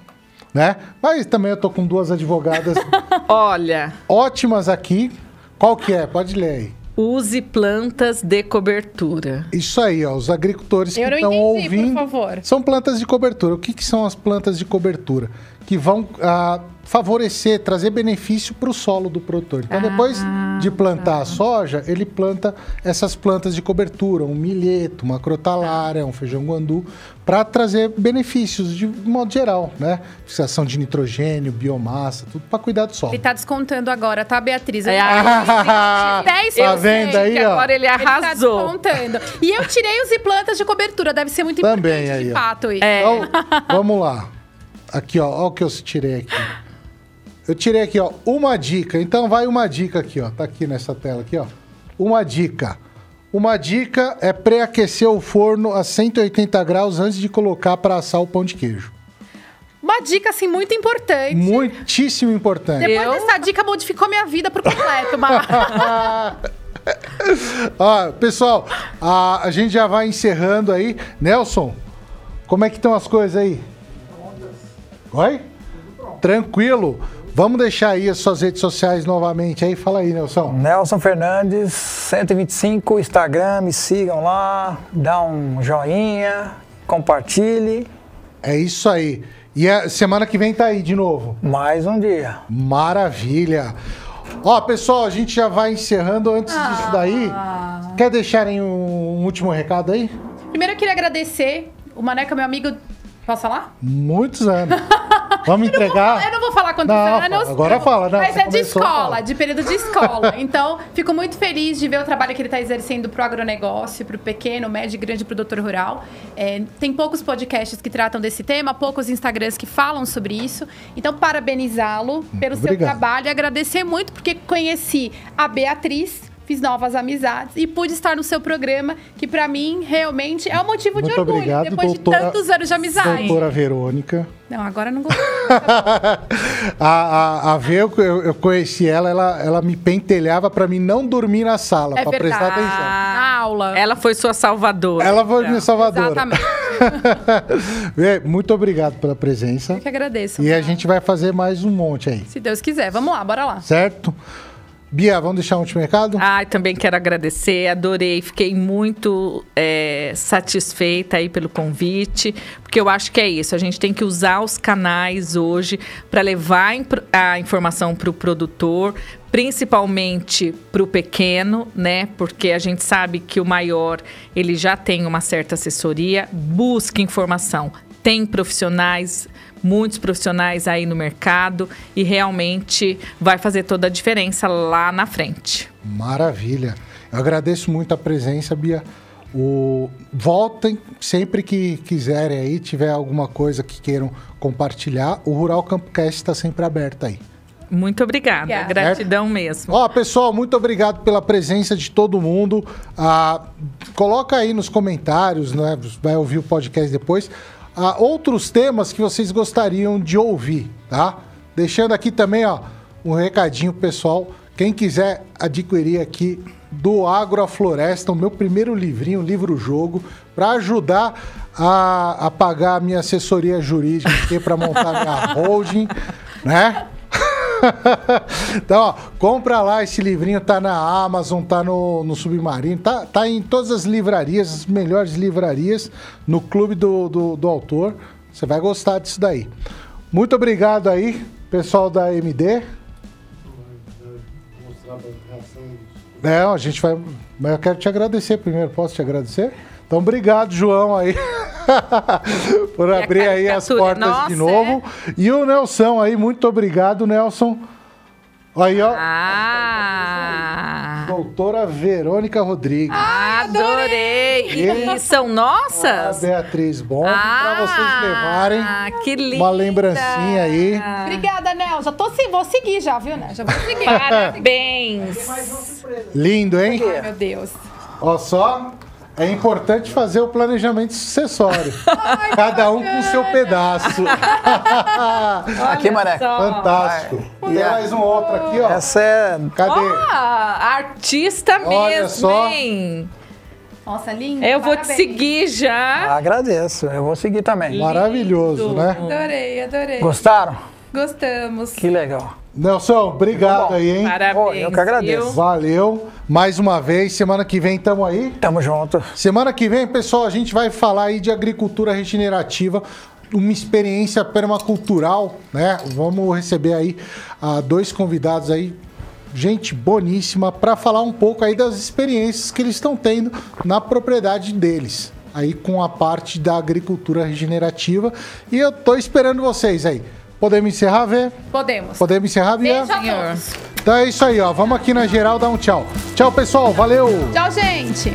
Né? Mas também eu tô com duas advogadas Olha, ótimas aqui. Qual que é? Pode ler aí. use plantas de cobertura. Isso aí, ó. Os agricultores que Eu não estão ouvindo. por favor. São plantas de cobertura. O que, que são as plantas de cobertura? Que vão ah, favorecer, trazer benefício para o solo do produtor. Então, ah, depois de plantar tá. a soja, ele planta essas plantas de cobertura, um milheto, uma crotalária, um feijão guandu, para trazer benefícios de modo geral, né? Fixação de nitrogênio, biomassa, tudo para cuidar do solo. Ele está descontando agora, tá, Beatriz? É, ah, 10 tá vendo aí, ó? Agora ele arrasou. Ele tá descontando. E eu tirei os plantas de cobertura, deve ser muito Também importante, aí, de fato. É. Então, vamos lá. Aqui, ó, ó o que eu tirei aqui. Eu tirei aqui, ó, uma dica. Então vai uma dica aqui, ó. Tá aqui nessa tela aqui, ó. Uma dica. Uma dica é pré-aquecer o forno a 180 graus antes de colocar para assar o pão de queijo. Uma dica, assim, muito importante. Muitíssimo importante. Depois eu... dessa dica, modificou minha vida pro completo, mas... ah, pessoal, a, a gente já vai encerrando aí. Nelson, como é que estão as coisas aí? Oi? Tranquilo. Vamos deixar aí as suas redes sociais novamente aí. Fala aí, Nelson. Nelson Fernandes, 125, Instagram, me sigam lá, dá um joinha, compartilhe. É isso aí. E a semana que vem tá aí de novo. Mais um dia. Maravilha. Ó, pessoal, a gente já vai encerrando antes ah. disso daí. Quer deixarem um último recado aí? Primeiro eu queria agradecer. O Maneca, meu amigo, Posso falar? Muitos anos. Vamos entregar? Eu não, vou, eu não vou falar quantos não, anos. Agora fala, não. Mas é de escola, de período de escola. Então, fico muito feliz de ver o trabalho que ele está exercendo para o agronegócio, para o pequeno, médio e grande produtor rural. É, tem poucos podcasts que tratam desse tema, poucos Instagrams que falam sobre isso. Então, parabenizá-lo pelo Obrigado. seu trabalho e agradecer muito, porque conheci a Beatriz fiz novas amizades e pude estar no seu programa, que para mim realmente é um motivo Muito de orgulho. Obrigado, depois doutora, de tantos anos de amizade. Doutora Verônica. Não, agora não gostei. a, a, a Vê, eu, eu conheci ela, ela, ela me pentelhava para mim não dormir na sala, é para prestar atenção. Na aula. Ela foi sua salvadora. Ela foi minha salvadora. Exatamente. Muito obrigado pela presença. Eu que agradeço. E a gente vai fazer mais um monte aí. Se Deus quiser. Vamos lá, bora lá. Certo? Bia, vamos deixar um último recado? Ah, também quero agradecer, adorei, fiquei muito é, satisfeita aí pelo convite, porque eu acho que é isso, a gente tem que usar os canais hoje para levar a informação para o produtor, principalmente para o pequeno, né? Porque a gente sabe que o maior ele já tem uma certa assessoria, busque informação, tem profissionais muitos profissionais aí no mercado e realmente vai fazer toda a diferença lá na frente. Maravilha. Eu agradeço muito a presença, Bia. O... Voltem sempre que quiserem aí, tiver alguma coisa que queiram compartilhar. O Rural Campcast está sempre aberto aí. Muito obrigada, yeah. gratidão mesmo. Ó, pessoal, muito obrigado pela presença de todo mundo. Ah, coloca aí nos comentários, né? Vai ouvir o podcast depois a outros temas que vocês gostariam de ouvir, tá? Deixando aqui também, ó, um recadinho pessoal. Quem quiser adquirir aqui do Agro a Floresta, o meu primeiro livrinho, livro-jogo, para ajudar a, a pagar a minha assessoria jurídica aqui para montar minha holding, né? então, ó, compra lá esse livrinho, tá na Amazon, tá no, no Submarino, tá, tá em todas as livrarias, as melhores livrarias, no clube do, do, do autor. Você vai gostar disso daí. Muito obrigado aí, pessoal da MD. É, a gente vai. Mas eu quero te agradecer primeiro. Posso te agradecer? Então, obrigado, João, aí, por abrir aí as portas Nossa, de novo. É? E o Nelson aí, muito obrigado, Nelson. Aí, ó. Ah! Doutora Verônica Rodrigues. Ah, adorei! E, são nossas? A Beatriz Bom, ah, para vocês levarem. Que linda! Uma lembrancinha aí. Obrigada, Nel. Já tô sim, vou seguir já, viu, né? Já vou seguir. Parabéns! Lindo, hein? Ai, meu Deus. Ó só. É importante fazer o planejamento sucessório. Ai, Cada um com o seu pedaço. aqui, Mané. Fantástico. Tem mais um outro aqui, ó. Essa é. Cadê? Oh, artista Olha mesmo, só. hein? Nossa, lindo. Eu vou te seguir já. Agradeço, eu vou seguir também. Maravilhoso, né? Adorei, adorei. Gostaram? Gostamos. Que legal. Nelson, obrigado aí, hein? Parabéns. eu que agradeço. Valeu. Mais uma vez, semana que vem tamo aí. Tamo junto. Semana que vem, pessoal, a gente vai falar aí de agricultura regenerativa. uma experiência permacultural, né? Vamos receber aí uh, dois convidados aí, gente boníssima, para falar um pouco aí das experiências que eles estão tendo na propriedade deles, aí com a parte da agricultura regenerativa. E eu tô esperando vocês aí. Podemos encerrar, Vê? Podemos. Podemos encerrar, Bia? Beijo a todos. Então é isso aí, ó. Vamos aqui na geral dar um tchau. Tchau, pessoal. Valeu. Tchau, gente.